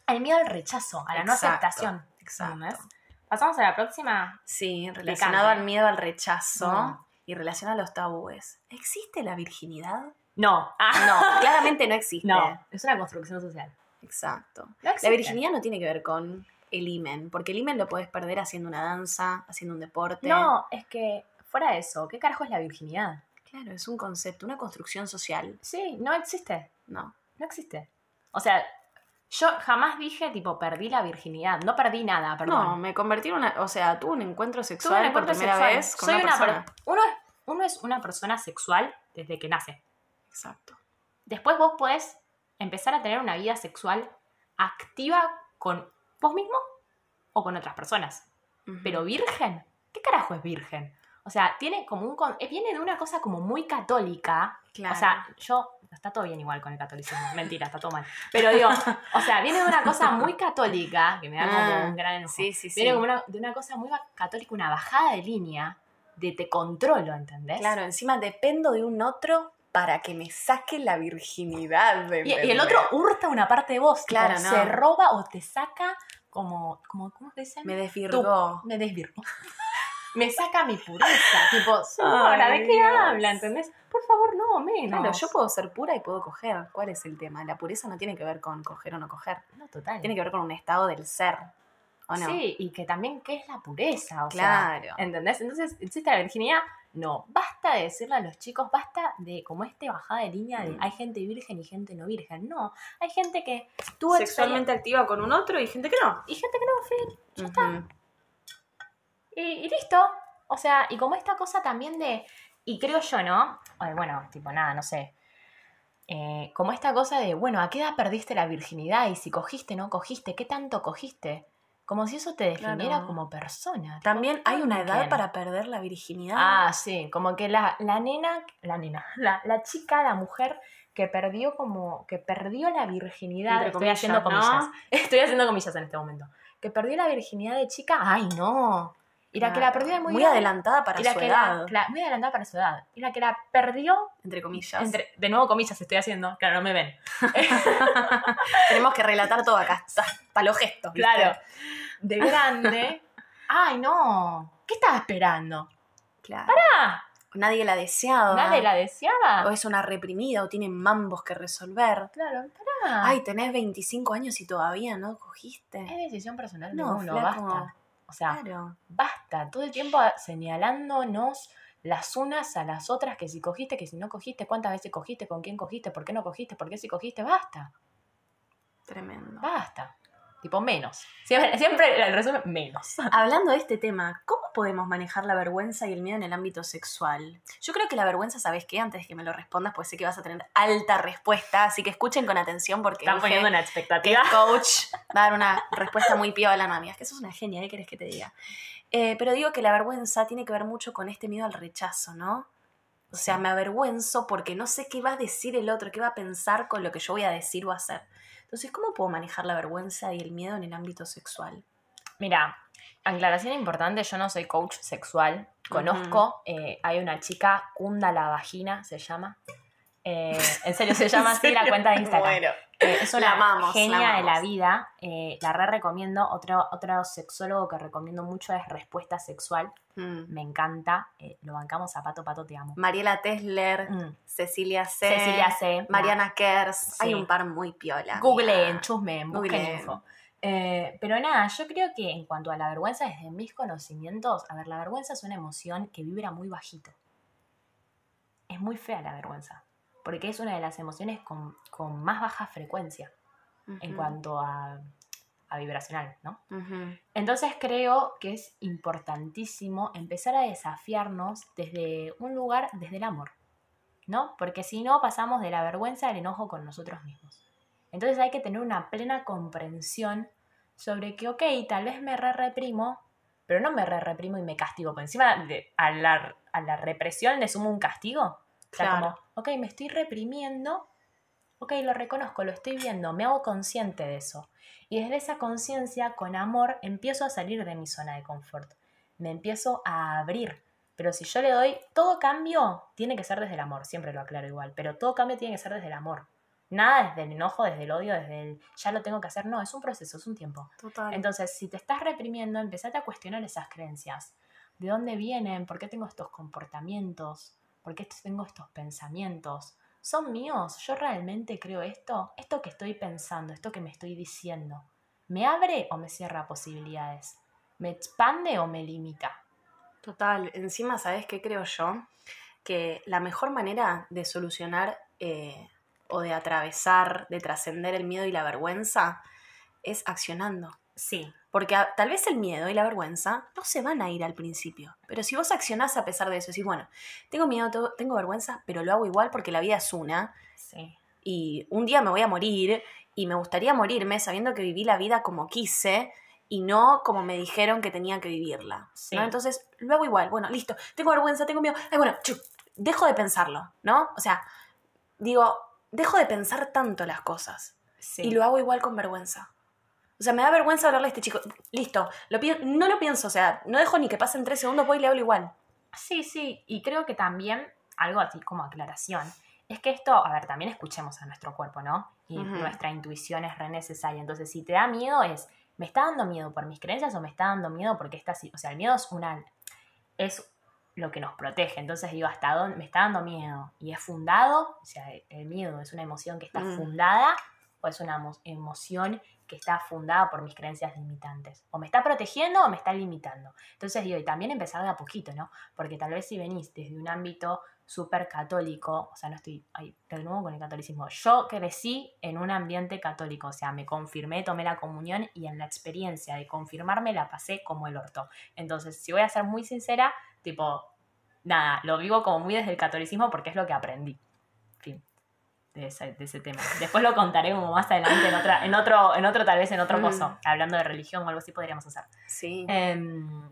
El miedo al rechazo, a la no Exacto, aceptación. Exacto. ¿entendés? Pasamos a la próxima. Sí, relacionado al miedo al rechazo Mm. y relacionado a los tabúes. ¿Existe la virginidad? No. Ah, No, claramente no existe. no. Es una construcción social. Exacto. No. La virginidad no tiene que ver con el imen, porque el imen lo puedes perder haciendo una danza, haciendo un deporte. No, es que fuera de eso, ¿qué carajo es la virginidad? Claro, es un concepto, una construcción social. Sí, no existe. No. No existe. O sea, yo jamás dije, tipo, perdí la virginidad. No perdí nada, perdón. No, me convertí en una. O sea, tuve un encuentro sexual un encuentro por primera sexual. vez con Soy una, una per- persona. uno, es, uno es una persona sexual desde que nace. Exacto. Después vos podés empezar a tener una vida sexual activa con vos mismo o con otras personas. Pero virgen, ¿qué carajo es virgen? O sea, tiene como un... con- eh, Viene de una cosa como muy católica. Claro. O sea, yo... Está todo bien igual con el catolicismo. Mentira, está todo mal. Pero digo, o sea, viene de una cosa muy católica, que me da como Ah, un gran enojo. sí, sí, sí. Viene como una- de una cosa muy católica, una bajada de línea de te controlo, ¿entendés? Claro, encima dependo de un otro para que me saque la virginidad. Y, y el otro hurta una parte de vos. Claro, no. Se roba o te saca como... como ¿Cómo se dice? me desvirgó. me desvirgo. me saca mi pureza. Tipo, Ay, ¿de qué habla? ¿Entendés? Por favor, no, menos. Claro, yo puedo ser pura y puedo coger. ¿Cuál es el tema? La pureza no tiene que ver con coger o no coger. No, total. Tiene que ver con un estado del ser. ¿O no? Sí, y que también, ¿qué es la pureza? O Claro. sea, ¿entendés? Entonces, ¿existe la virginidad? No, basta de decirle a los chicos, basta de como este bajada de línea de Mm. hay gente virgen y gente no virgen. No, hay gente que tuvo Sexualmente activa con un otro y gente que no. y gente que no, fin. Ya está. Y, y listo. O sea, y como esta cosa también de. Y creo yo, ¿no? Ay, bueno, tipo, nada, no sé. Eh, como esta cosa de, bueno, ¿a qué edad perdiste la virginidad? Y si cogiste, no cogiste, ¿qué tanto cogiste? Como si eso te definiera Claro. como persona. También hay una edad para perder la virginidad. Ah, sí, como que la, la nena, la nena, la, la chica, la mujer que perdió como, que perdió la virginidad, Entre estoy comillas, haciendo ¿no? comillas, estoy haciendo comillas en este momento, que perdió la virginidad de chica, ay no, y la que la Claro. perdió de muy, muy adelantada para y la su que edad. La, la- muy adelantada para su edad, y la que la perdió, Entre comillas. entre, de nuevo comillas estoy haciendo, claro, no me ven, Tenemos que relatar todo acá. Hasta, los gestos. ¿viste? claro, de grande, ay no, ¿qué estaba esperando? Claro. Ah, Nadie la deseaba. ¿Nadie la deseaba? O es una reprimida o tiene mambos que resolver. Claro, pará. Ay, tenés 25 años y todavía no cogiste. Es decisión personal de No, uno, flaco. basta. O sea, Claro. basta. Todo el tiempo señalándonos las unas a las otras que si cogiste, que si no cogiste, cuántas veces cogiste, con quién cogiste, por qué no cogiste, por qué si cogiste, basta. Tremendo. Basta. Tipo, menos. Siempre, siempre el resumen, menos. Hablando de este tema, ¿cómo podemos manejar la vergüenza y el miedo en el ámbito sexual? Yo creo que la vergüenza, ¿sabes qué? Antes de que me lo respondas, pues sé que vas a tener alta respuesta, así que escuchen con atención porque Están poniendo una que es expectativa. coach, va a dar una respuesta muy piola, no, amigas, que sos una genia, ¿qué querés que te diga? Eh, pero digo que la vergüenza tiene que ver mucho con este miedo al rechazo, ¿no? O sea, Sí. me avergüenzo porque no sé qué va a decir el otro, qué va a pensar con lo que yo voy a decir o hacer. Entonces, ¿cómo puedo manejar la vergüenza y el miedo en el ámbito sexual? Mira, aclaración importante, yo no soy coach sexual. Conozco, eh, hay una chica, Kunda la Vagina, se llama. Eh, en serio, se llama así la cuenta de Instagram. Eh, es La amamos, genia la de la vida. eh, la re recomiendo. Otro, otro sexólogo que recomiendo mucho es Respuesta Sexual. Mm. Me encanta. lo bancamos a pato, pato, te amo. Mariela Tesler, Mm. Cecilia C. Cecilia C. Mariana Kers. Sí. Hay un par muy piola. Googleen, amiga. chusmeen, busquen info. Eh, pero nada, yo creo que en cuanto a la vergüenza, desde mis conocimientos, a ver, la vergüenza es una emoción que vibra muy bajito. Es muy fea la vergüenza, porque es una de las emociones con, con más baja frecuencia en cuanto a, a vibracional, ¿no? Entonces creo que es importantísimo empezar a desafiarnos desde un lugar, desde el amor. ¿no? Porque si no, pasamos de la vergüenza al enojo con nosotros mismos. Entonces hay que tener una plena comprensión sobre que, ok, tal vez me re reprimo, pero no me re reprimo y me castigo. Por encima de, a, la, a la represión le sumo un castigo. O sea, Claro. como, ok, me estoy reprimiendo, ok, lo reconozco, lo estoy viendo, me hago consciente de eso. Y desde esa conciencia, con amor, empiezo a salir de mi zona de confort. Me empiezo a abrir. Pero si yo le doy, todo cambio tiene que ser desde el amor, siempre lo aclaro igual, pero todo cambio tiene que ser desde el amor. Nada desde el enojo, desde el odio, desde el ya lo tengo que hacer, no, es un proceso, es un tiempo. Total. Entonces, si te estás reprimiendo, empezate a cuestionar esas creencias. ¿De dónde vienen? ¿Por qué tengo estos comportamientos? ¿Por qué tengo estos pensamientos? ¿Son míos? ¿Yo realmente creo esto? ¿Esto que estoy pensando? ¿Esto que me estoy diciendo? ¿Me abre o me cierra posibilidades? ¿Me expande o me limita? Total, encima, ¿sabes qué creo yo? Que la mejor manera de solucionar eh, o de atravesar, de trascender el miedo y la vergüenza es accionando. Sí, Porque a- tal vez el miedo y la vergüenza no se van a ir al principio. Pero si vos accionás a pesar de eso, decís, bueno, tengo miedo, tengo vergüenza, pero lo hago igual porque la vida es una sí. y un día me voy a morir y me gustaría morirme sabiendo que viví la vida como quise y no como me dijeron que tenía que vivirla. Sí. ¿no? Entonces lo hago igual. Bueno, listo. Tengo vergüenza, tengo miedo. Ay, bueno, chu, dejo de pensarlo, ¿no? O sea, digo, dejo de pensar tanto las cosas sí. y lo hago igual con vergüenza. O sea, me da vergüenza hablarle a este chico. Listo, lo no lo pienso, o sea, no dejo ni que pasen tres segundos, voy y le hablo igual. Sí, sí, y creo que también, algo así como aclaración, es que esto, a ver, también escuchemos a nuestro cuerpo, ¿no? Y nuestra intuición es re necesaria. Entonces, si te da miedo, es, ¿me está dando miedo por mis creencias o me está dando miedo porque está así? O sea, el miedo es una. es lo que nos protege. Entonces digo, ¿hasta dónde me está dando miedo? ¿Y es fundado? O sea, el miedo es una emoción que está fundada o es una emo- emoción que está fundada por mis creencias limitantes. O me está protegiendo o me está limitando. Entonces digo, y también empezar de a poquito, ¿no? Porque tal vez si venís desde un ámbito súper católico, o sea, no estoy, ay, de nuevo con el catolicismo, yo crecí en un ambiente católico, o sea, me confirmé, tomé la comunión y en la experiencia de confirmarme la pasé como el orto. Entonces, si voy a ser muy sincera, tipo, nada, lo vivo como muy desde el catolicismo porque es lo que aprendí. De ese, de ese tema. Después lo contaré como más adelante en otra, en otro, en otro, tal vez en otro Mm. coso. Hablando de religión o algo así podríamos hacer. Sí. Em,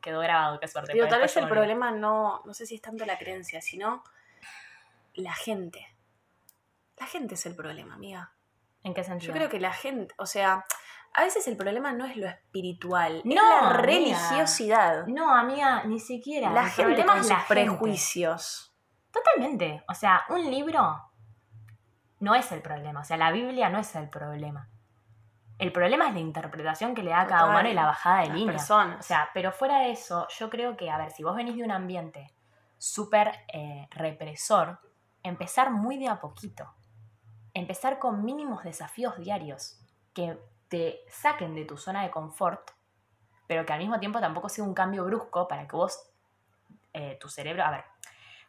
quedó grabado, qué suerte. Digo, tal vez el problema no, no sé si es tanto la creencia, sino la gente. La gente es el problema, amiga. ¿En qué sentido? Yo creo que la gente, o sea, a veces el problema no es lo espiritual, es No, la amiga. religiosidad. No, amiga, ni siquiera. La El gente con es sus gente. prejuicios. Totalmente. O sea, un libro no es el problema. O sea, la Biblia no es el problema. El problema es la interpretación que le da a cada humano y la bajada de Las línea. personas. O sea, pero fuera de eso, yo creo que, a ver, si vos venís de un ambiente súper eh, represor, empezar muy de a poquito. Empezar con mínimos desafíos diarios que te saquen de tu zona de confort, pero que al mismo tiempo tampoco sea un cambio brusco para que vos, eh, tu cerebro, a ver,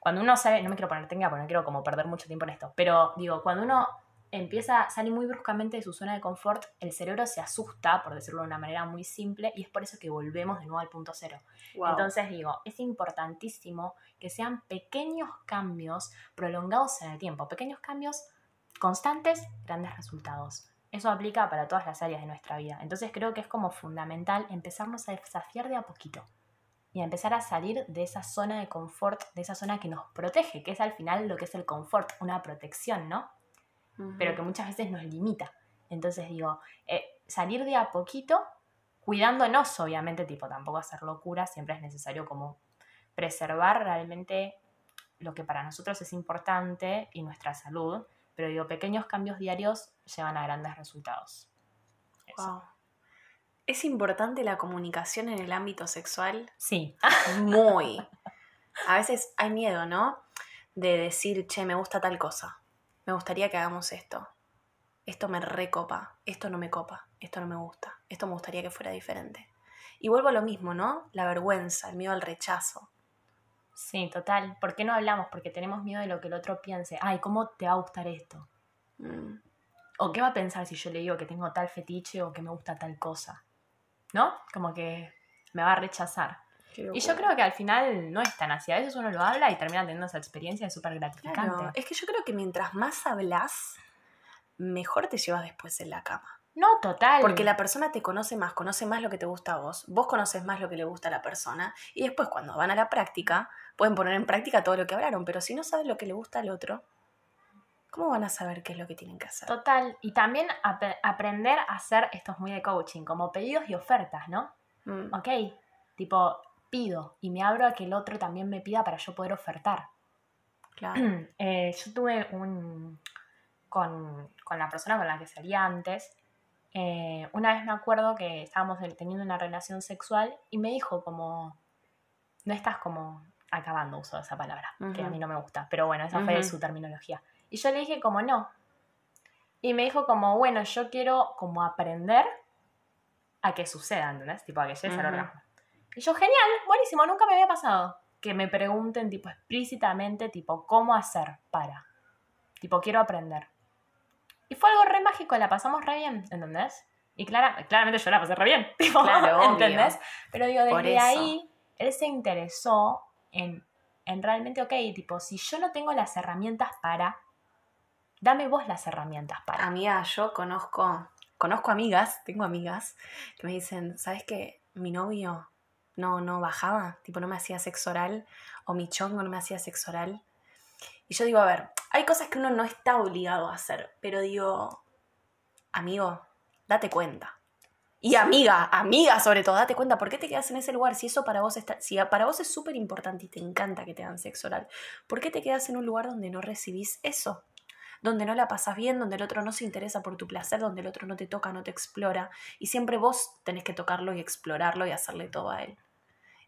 cuando uno sale, no me quiero poner técnica porque no quiero como perder mucho tiempo en esto, pero digo, cuando uno empieza, sale muy bruscamente de su zona de confort, el cerebro se asusta, por decirlo de una manera muy simple, y es por eso que volvemos de nuevo al punto cero. Wow. Entonces digo, es importantísimo que sean pequeños cambios prolongados en el tiempo, pequeños cambios constantes, grandes resultados. Eso aplica para todas las áreas de nuestra vida. Entonces creo que es como fundamental empezarnos a desafiar de a poquito y a empezar a salir de esa zona de confort, de esa zona que nos protege, que es al final lo que es el confort, una protección, ¿no? Pero que muchas veces nos limita. Entonces digo, eh, salir de a poquito, cuidándonos obviamente, tipo, tampoco hacer locura, siempre es necesario como preservar realmente lo que para nosotros es importante y nuestra salud, pero digo, pequeños cambios diarios llevan a grandes resultados. Eso. Wow. ¿Es importante la comunicación en el ámbito sexual? Sí, Muy. A veces hay miedo, ¿no? De decir, che, me gusta tal cosa. Me gustaría que hagamos esto. Esto me recopa. Esto no me copa. Esto no me gusta. Esto me gustaría que fuera diferente. Y vuelvo a lo mismo, ¿no? La vergüenza, el miedo al rechazo. sí, total. ¿Por qué no hablamos? Porque tenemos miedo de lo que el otro piense. Ay, ¿cómo te va a gustar esto? Mm, ¿O qué va a pensar si yo le digo que tengo tal fetiche o que me gusta tal cosa? ¿No? Como que me va a rechazar. Y yo creo que al final no es tan así. A veces uno lo habla y termina teniendo esa experiencia súper gratificante. Claro, es que yo creo que mientras más hablas, mejor te llevas después en la cama. No, total. Porque la persona te conoce más, conoce más lo que te gusta a vos, vos conoces más lo que le gusta a la persona, y después cuando van a la práctica, pueden poner en práctica todo lo que hablaron, pero si no sabes lo que le gusta al otro, ¿cómo van a saber qué es lo que tienen que hacer? Total. Y también ap- aprender a hacer, esto es muy de coaching, como pedidos y ofertas, ¿no? Mm, Ok, tipo, pido y me abro a que el otro también me pida para yo poder ofertar. claro. Eh, yo tuve un. Con, con la persona con la que salía antes, eh, una vez me acuerdo que estábamos teniendo una relación sexual y me dijo como. No estás como acabando, uso esa palabra, que a mí no me gusta, pero bueno, esa fue su terminología. Y yo le dije como no. Y me dijo como, bueno, yo quiero como aprender a que suceda, ¿entendés? Tipo, a que llegues al Ujú. orgasmo. Y yo, genial, buenísimo, nunca me había pasado. Que me pregunten, tipo, explícitamente, tipo, ¿cómo hacer para? Tipo, quiero aprender. Y fue algo re mágico, la pasamos re bien, ¿entendés? Y clara, claramente yo la pasé re bien, tipo, Claro, obvio. ¿entendés? Pero digo, desde ahí, él se interesó en, en realmente, ok, tipo, si yo no tengo las herramientas para, dame vos las herramientas para. Amiga, yo conozco, conozco amigas, tengo amigas que me dicen, ¿sabes qué? Mi novio no, no bajaba, tipo no me hacía sexo oral, o mi chongo no me hacía sexo oral. Y yo digo, a ver, hay cosas que uno no está obligado a hacer, pero digo, amigo, date cuenta. Y amiga, amiga sobre todo, date cuenta, ¿por qué te quedas en ese lugar? Si eso para vos está, si para vos es súper importante y te encanta que te hagan sexo oral, ¿por qué te quedas en un lugar donde no recibís eso? Donde no la pasas bien, donde el otro no se interesa por tu placer, donde el otro no te toca, no te explora, y siempre vos tenés que tocarlo y explorarlo y hacerle todo a él.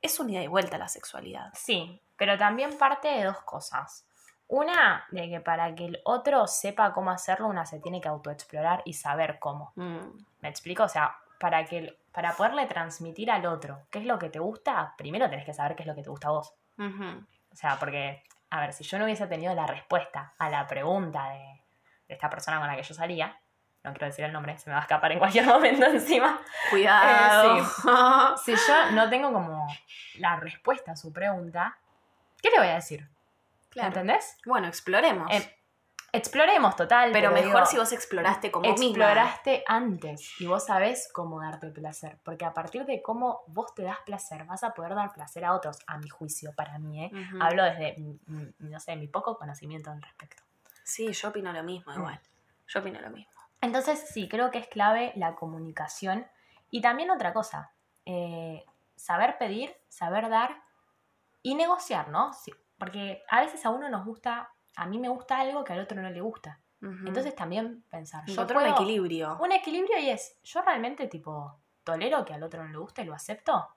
Es un ida y vuelta la sexualidad. Sí, pero también parte de dos cosas. Una, de que para que el otro sepa cómo hacerlo, una se tiene que autoexplorar y saber cómo. Mm, ¿Me explico? O sea, para, que, el- para poderle transmitir al otro qué es lo que te gusta, primero tenés que saber qué es lo que te gusta a vos. ujú. O sea, porque, a ver, si yo no hubiese tenido la respuesta a la pregunta de, de esta persona con la que yo salía, no quiero decir el nombre, se me va a escapar en cualquier momento encima. Cuidado. Eh, Si yo no tengo como la respuesta a su pregunta, ¿qué le voy a decir? Claro. ¿Entendés? Bueno, exploremos. Eh, exploremos total. pero mejor digo, si vos exploraste como misma. exploraste antes y vos sabés cómo darte placer. Porque a partir de cómo vos te das placer, vas a poder dar placer a otros, a mi juicio, para mí. ¿eh? Hablo desde, no sé, mi poco conocimiento al respecto. Sí, yo opino lo mismo Mm. igual. Yo opino lo mismo. Entonces, sí, creo que es clave la comunicación. Y también otra cosa, eh, saber pedir, saber dar y negociar, ¿no? Sí, porque a veces a uno nos gusta, a mí me gusta algo que al otro no le gusta. Entonces también pensar, yo encontrar un equilibrio. Un equilibrio y es, yo realmente tipo, tolero que al otro no le guste y lo acepto.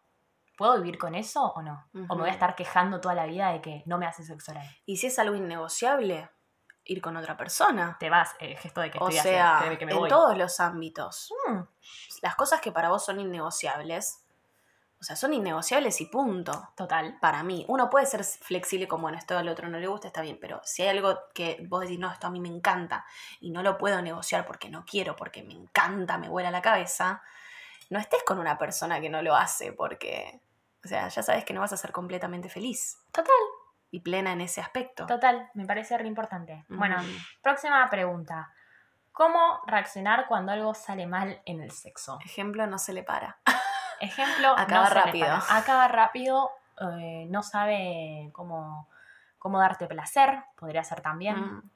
¿Puedo vivir con eso o no? O me voy a estar quejando toda la vida de que no me hace sexo oral. Y si es algo innegociable, ir con otra persona. Te vas, el gesto de que O estoy sea, que me en voy. todos los ámbitos. Mm, Las cosas que para vos son innegociables, o sea, son innegociables y punto. total. Para mí, uno puede ser flexible como, bueno, esto al otro no le gusta, está bien, pero si hay algo que vos decís, no, esto a mí me encanta y no lo puedo negociar porque no quiero, porque me encanta, me vuela la cabeza, no estés con una persona que no lo hace porque, o sea, ya sabes que no vas a ser completamente feliz Total, y plena en ese aspecto. total. Me parece re importante. Bueno, próxima pregunta. ¿Cómo reaccionar cuando algo sale mal en el sexo? Ejemplo, no se le para. Ejemplo, Acaba no rápido. Acaba rápido, eh, no sabe cómo, cómo darte placer, podría ser también. Mm.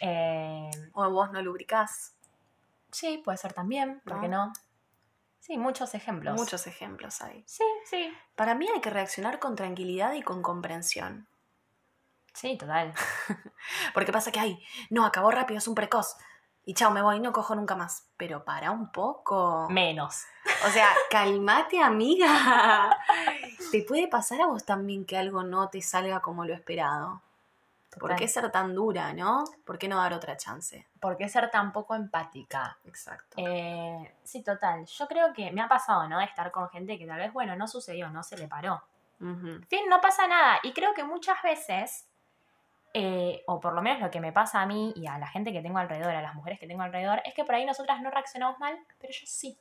Eh, O vos no lubricás. sí, puede ser también, ¿por qué ¿No? no? Sí, muchos ejemplos. Muchos ejemplos hay. Sí, sí, Para mí hay que reaccionar con tranquilidad y con comprensión. sí, total. Porque pasa que, ay, no, acabó rápido, es un precoz. Y chao, me voy, no cojo nunca más. Pero para un poco. Menos. O sea, calmate, amiga. Te puede pasar a vos también que algo no te salga como lo esperado. ¿Por qué ser tan dura, no? ¿Por qué no dar otra chance? ¿Por qué ser tan poco empática? Exacto. Eh, sí, total. Yo creo que me ha pasado, ¿no? De estar con gente que tal vez, bueno, no sucedió, no se le paró. Ujú. En fin, no pasa nada. Y creo que muchas veces, eh, o por lo menos lo que me pasa a mí y a la gente que tengo alrededor, a las mujeres que tengo alrededor, es que por ahí nosotras no reaccionamos mal, pero yo sí.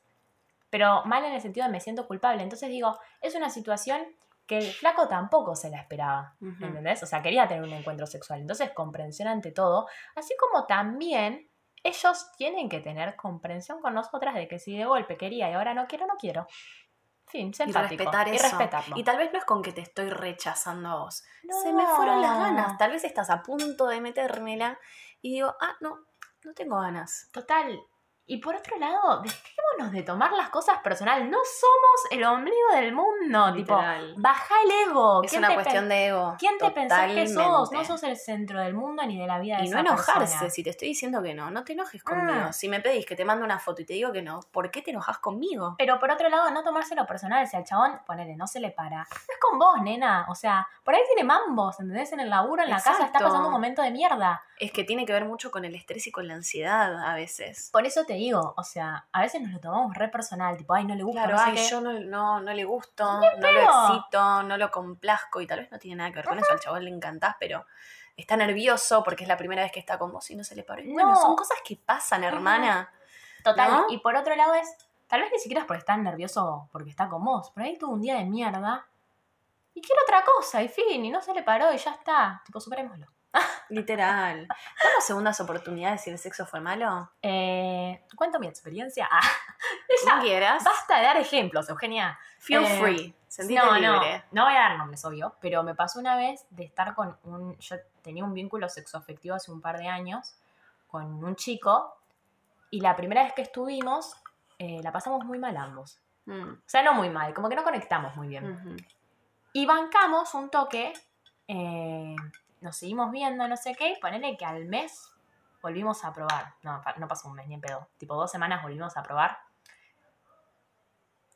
Pero mal en el sentido de me siento culpable. Entonces digo, es una situación que el flaco tampoco se la esperaba, Ujú. ¿entendés? O sea, quería tener un encuentro sexual. Entonces, comprensión ante todo, así como también ellos tienen que tener comprensión con nosotras de que si de golpe quería y ahora no quiero, no quiero. Fin, ser Y respetar Y eso. respetarlo. Y tal vez no es con que te estoy rechazando a vos. Se me fueron las ganas. Tal vez estás a punto de metérmela y digo, ah, no, no tengo ganas. Total. Y por otro lado, dejémonos de tomar las cosas personal. No somos el ombligo del mundo. Tipo, baja el ego. Es ¿Quién una cuestión de ego. ¿Quién te pensás que sos? No sos el centro del mundo ni de la vida de Y no enojarse, persona. si te estoy diciendo que no, no te enojes conmigo. Ah. Si me pedís que te mande una foto y te digo que no, ¿por qué te enojas conmigo? Pero por otro lado, no tomárselo personal. Si al chabón, ponele, no se le para. No es con vos, nena. O sea, por ahí tiene mambos, ¿entendés? En el laburo, en la casa, está pasando un momento de mierda. Es que tiene que ver mucho con el estrés y con la ansiedad a veces. Por eso te digo, o sea, a veces nos lo tomamos re personal. Tipo, ay, no le gusta, Claro, no sé ay, qué. yo no, no, no le gusto, no lo excito, no lo complazco y tal vez no tiene nada que ver con eso, al chabón le encantás, pero está nervioso porque es la primera vez que está con vos y no se le paró. No. Bueno, son cosas que pasan, hermana. Total, y por otro lado es, tal vez ni siquiera es porque está nervioso porque está con vos, pero ahí tuvo un día de mierda y quiere otra cosa, y fin, y no se le paró y ya está, tipo, superémoslo. Literal. ¿Damos segundas oportunidades si el sexo fue malo? Eh, cuento mi experiencia. Ah, No quieras. basta de dar ejemplos, Eugenia. Feel Eh, free. Sentite no, libre. no, no voy a dar nombres, obvio, pero me pasó una vez de estar con un, yo tenía un vínculo sexoafectivo hace un par de años con un chico y la primera vez que estuvimos eh, la pasamos muy mal ambos. Mm, O sea, no muy mal, como que no conectamos muy bien. ujú. Y bancamos un toque, eh, nos seguimos viendo, no sé qué, y ponele que al mes volvimos a probar. No, no pasó un mes ni en pedo. Tipo, dos semanas volvimos a probar.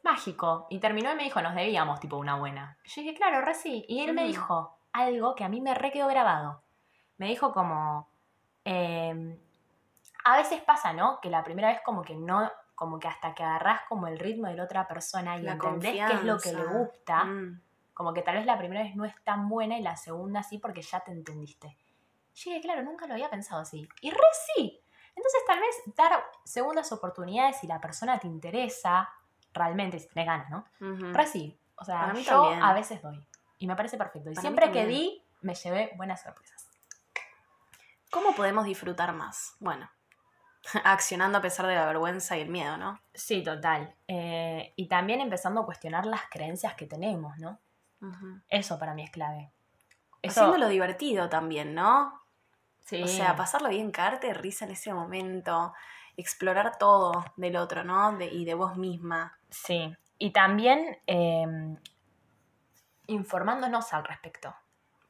Mágico. Y terminó y me dijo, nos debíamos, tipo, una buena. Yo dije, claro, re sí. Y él me dijo algo que a mí me re quedó grabado. Me dijo como, eh, a veces pasa, ¿no? Que la primera vez como que no, como que hasta que agarrás como el ritmo de la otra persona y La entendés qué es lo que le gusta, Mm. Como que tal vez la primera vez no es tan buena y la segunda sí porque ya te entendiste. Yo dije, claro, nunca lo había pensado así. Y re sí. Entonces tal vez dar segundas oportunidades si la persona te interesa realmente, si tenés ganas, ¿no? Ujú. Re sí. O sea, yo también. a veces doy. Y me parece perfecto. Y Para siempre que di, me llevé buenas sorpresas. ¿Cómo podemos disfrutar más? Bueno, accionando a pesar de la vergüenza y el miedo, ¿no? Sí, total. Eh, y también empezando a cuestionar las creencias que tenemos, ¿no? Eso para mí es clave. Eso, Haciéndolo divertido también, ¿no? sí. O sea, pasarlo bien, caerte de risa en ese momento, explorar todo del otro, ¿no? De- y de vos misma. Sí, y también eh, informándonos al respecto,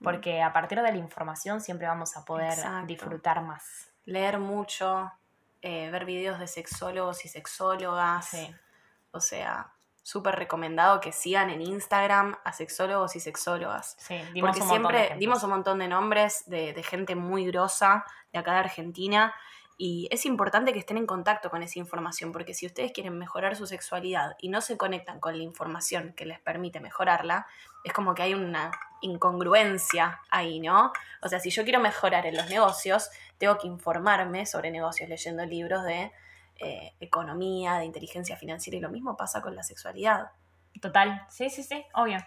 porque a partir de la información siempre vamos a poder Exacto. disfrutar más. Leer mucho, eh, ver videos de sexólogos y sexólogas. Sí, O sea, súper recomendado que sigan en Instagram a sexólogos y sexólogas. sí, dimos Porque un montón de siempre ejemplos. dimos un montón de nombres de, de gente muy grosa de acá de Argentina y es importante que estén en contacto con esa información porque si ustedes quieren mejorar su sexualidad y no se conectan con la información que les permite mejorarla, es como que hay una incongruencia ahí, ¿no? O sea, si yo quiero mejorar en los negocios, tengo que informarme sobre negocios leyendo libros de eh, economía, de inteligencia financiera y lo mismo pasa con la sexualidad. Total, sí, sí, sí, obvio.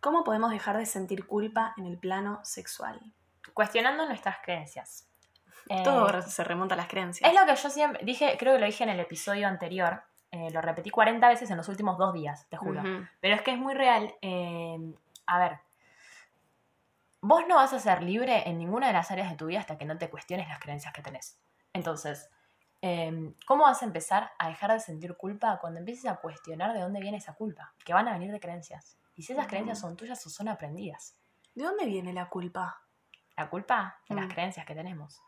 ¿Cómo podemos dejar de sentir culpa en el plano sexual? Cuestionando nuestras creencias. Eh, Todo se remonta a las creencias. es lo que yo siempre dije, creo que lo dije en el episodio anterior, eh, lo repetí 40 veces en los últimos dos días, te juro. Pero es que es muy real. eh, a ver, vos no vas a ser libre en ninguna de las áreas de tu vida hasta que no te cuestiones las creencias que tenés. Entonces, eh, ¿cómo vas a empezar a dejar de sentir culpa cuando empieces a cuestionar de dónde viene esa culpa? Que van a venir de creencias. Y si esas creencias son tuyas o son aprendidas. ¿De dónde viene la culpa? La culpa de las Mm. creencias que tenemos.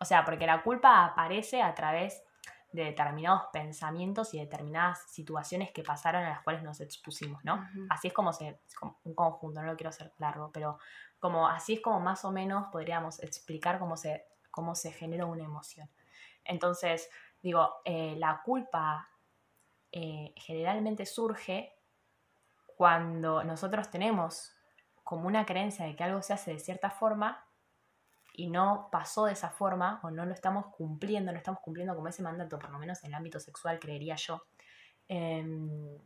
O sea, porque la culpa aparece a través de determinados pensamientos y determinadas situaciones que pasaron a las cuales nos expusimos, ¿no? Así es como se, como un conjunto, no lo quiero hacer largo, pero como así es como más o menos podríamos explicar cómo se, cómo se genera una emoción. Entonces, digo, eh, la culpa eh, generalmente surge cuando nosotros tenemos como una creencia de que algo se hace de cierta forma y no pasó de esa forma o no lo estamos cumpliendo, no estamos cumpliendo como ese mandato, por lo menos en el ámbito sexual, creería yo. Em,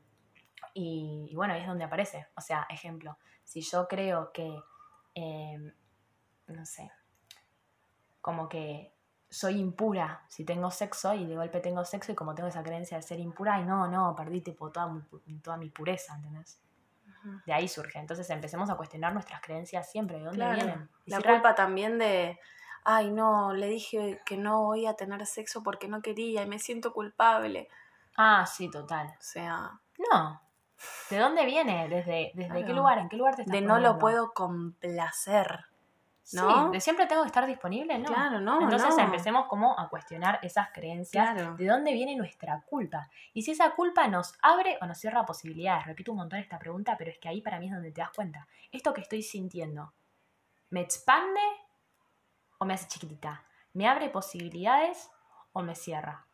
Y, bueno, ahí es donde aparece. O sea, ejemplo, si yo creo que, eh, no sé, como que soy impura si tengo sexo y de golpe tengo sexo y como tengo esa creencia de ser impura, y no, no, perdí tipo toda toda mi pureza, ¿entendés? De ahí surge. Entonces empecemos a cuestionar nuestras creencias siempre, de dónde Claro. vienen. Y La si culpa también de, ay no, le dije que no voy a tener sexo porque no quería y me siento culpable. Ah, sí, total. O sea, No. ¿De dónde viene? ¿Desde, desde qué lugar? ¿En qué lugar te estás de no lo puedo complacer. Sí, ¿no? de siempre tengo que estar disponible, ¿no? Claro, no, Entonces no. empecemos como a cuestionar esas creencias, Claro. de dónde viene nuestra culpa. Y si esa culpa nos abre o nos cierra posibilidades. Repito un montón esta pregunta, pero es que ahí para mí es donde te das cuenta. Esto que estoy sintiendo, ¿me expande o me hace chiquitita? ¿Me abre posibilidades o me cierra?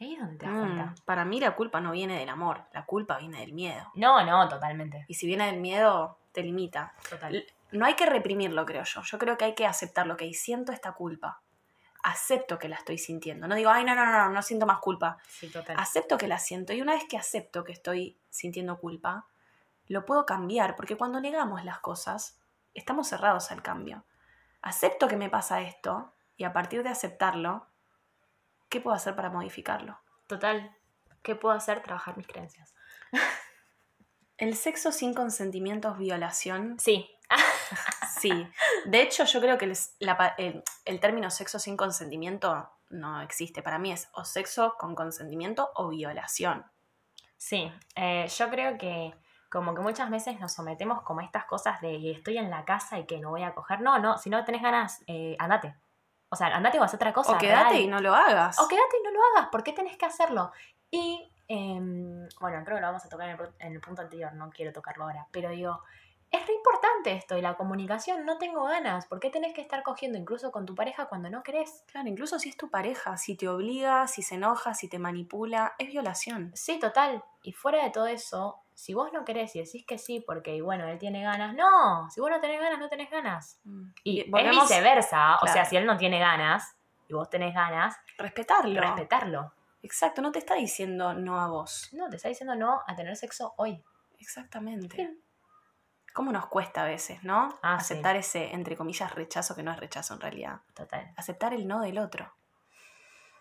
Ahí es donde te das Mm, cuenta. para mí la culpa no viene del amor, la culpa viene del miedo. No, no, totalmente. Y si viene del miedo, te limita. Total. L- No hay que reprimirlo, creo yo. Yo creo que hay que aceptar lo que siento esta culpa. Acepto que la estoy sintiendo. No digo, ay, no, no, no, no, no siento más culpa. Sí, total. Acepto que la siento. Y una vez que acepto que estoy sintiendo culpa, lo puedo cambiar. Porque cuando negamos las cosas, estamos cerrados al cambio. Acepto que me pasa esto. Y a partir de aceptarlo, ¿qué puedo hacer para modificarlo? Total. ¿Qué puedo hacer? Trabajar mis creencias. El sexo sin consentimiento es violación. Sí. Sí. De hecho, yo creo que el, la pa- el- el término sexo sin consentimiento no existe. Para mí es o sexo con consentimiento o violación. Sí, eh, yo creo que como que muchas veces nos sometemos como a estas cosas de estoy en la casa y que no voy a coger. No, no, si no tenés ganas, eh, andate. O sea, andate o haz otra cosa. o quédate real. y no lo hagas. O quédate y no lo hagas, ¿por qué tenés que hacerlo? Y, em, bueno, creo que lo vamos a tocar en el, en el punto anterior, no quiero tocarlo ahora, pero digo, es re importante esto y la comunicación, no tengo ganas, ¿por qué tenés que estar cogiendo incluso con tu pareja cuando no querés? Claro, incluso si es tu pareja, si te obliga, si se enoja, si te manipula, es violación. Sí, total. Y fuera de todo eso, si vos no querés y decís que sí porque, bueno, él tiene ganas, no, si vos no tenés ganas, no tenés ganas. Y es volvemos viceversa, o sea, si él no tiene ganas y vos tenés ganas, respetarlo. respetarlo. Exacto, no te está diciendo no a vos. No, te está diciendo no a tener sexo hoy. Exactamente. ¿Cómo nos cuesta a veces, no? Ah, sí. Aceptar ese, entre comillas, rechazo que no es rechazo en realidad. Total. Aceptar el no del otro.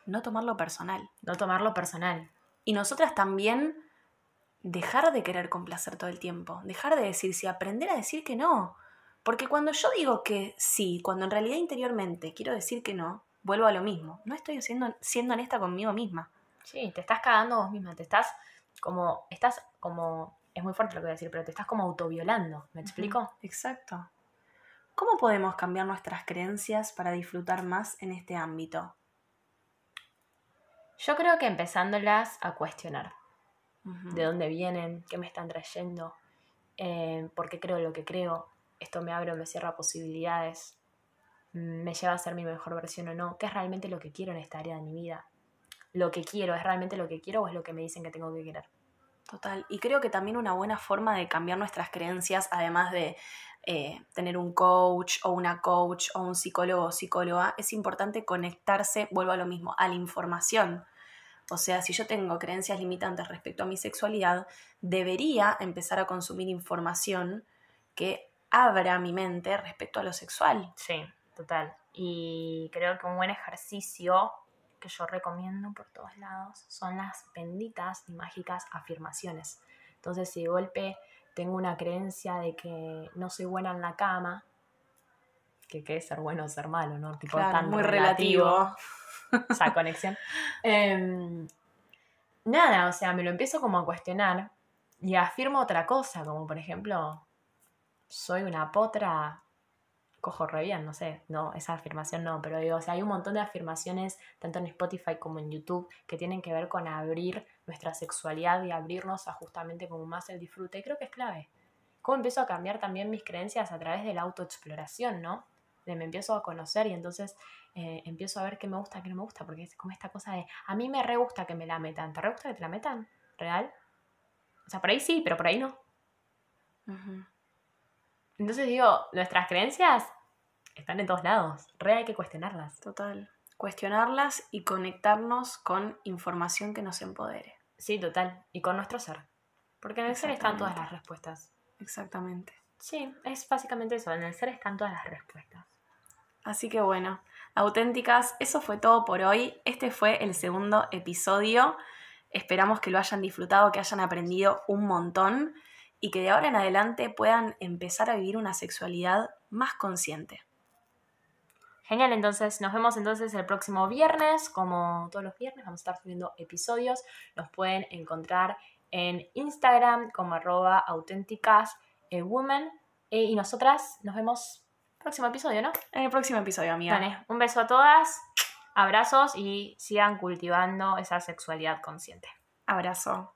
No tomarlo personal. No tomarlo personal. Y nosotras también dejar de querer complacer todo el tiempo, dejar de decir sí, aprender a decir que no. Porque cuando yo digo que sí, cuando en realidad interiormente quiero decir que no, vuelvo a lo mismo. No estoy siendo, siendo honesta conmigo misma. Sí, te estás cagando vos misma, te estás como, estás como, es muy fuerte lo que voy a decir, pero te estás como autoviolando, ¿me explico? Exacto. ¿Cómo podemos cambiar nuestras creencias para disfrutar más en este ámbito? Yo creo que empezándolas a cuestionar. De dónde vienen, qué me están trayendo, eh, por qué creo lo que creo, esto me abre o me cierra posibilidades, me lleva a ser mi mejor versión o no, qué es realmente lo que quiero en esta área de mi vida. Lo que quiero, ¿es realmente lo que quiero o es lo que me dicen que tengo que querer? Total. Y creo que también una buena forma de cambiar nuestras creencias, además de eh, tener un coach o una coach o un psicólogo o psicóloga, es importante conectarse, vuelvo a lo mismo, a la información. O sea, si yo tengo creencias limitantes respecto a mi sexualidad, debería empezar a consumir información que abra mi mente respecto a lo sexual. Sí, total. Y creo que un buen ejercicio que yo recomiendo por todos lados son las benditas y mágicas afirmaciones. Entonces, si de golpe tengo una creencia de que no soy buena en la cama, que qué es ser bueno o ser malo, ¿no? Tipo, Claro, tan muy relativo, relativo. esa conexión. Em, nada, o sea, me lo empiezo como a cuestionar y afirmo otra cosa, como por ejemplo, soy una potra, cojo re bien, no sé, no, esa afirmación no, pero digo, o sea, hay un montón de afirmaciones, tanto en Spotify como en YouTube, que tienen que ver con abrir nuestra sexualidad y abrirnos a justamente como más el disfrute, y creo que es clave. ¿Cómo empiezo a cambiar también mis creencias a través de la autoexploración, no? De me empiezo a conocer y entonces eh, empiezo a ver qué me gusta, qué no me gusta, porque es como esta cosa de, a mí me re gusta que me la metan, ¿te re gusta que te la metan? ¿Real? O sea, por ahí sí, pero por ahí no. Entonces digo, nuestras creencias están en todos lados, re hay que cuestionarlas. Total. Cuestionarlas y conectarnos con información que nos empodere. Sí, total. Y con nuestro ser. Porque en el ser están todas las respuestas. Exactamente. Sí, es básicamente eso, en el ser están todas las respuestas. Así que bueno, auténticas, eso fue todo por hoy. Este fue el segundo episodio. Esperamos que lo hayan disfrutado, que hayan aprendido un montón y que de ahora en adelante puedan empezar a vivir una sexualidad más consciente. Genial, entonces nos vemos entonces el próximo viernes, como todos los viernes vamos a estar subiendo episodios. Nos pueden encontrar en Instagram como arroba auténticas eh, women eh, y nosotras nos vemos próximo episodio, ¿no? En el próximo episodio, amiga. Vale, un beso a todas, abrazos y sigan cultivando esa sexualidad consciente. Abrazo.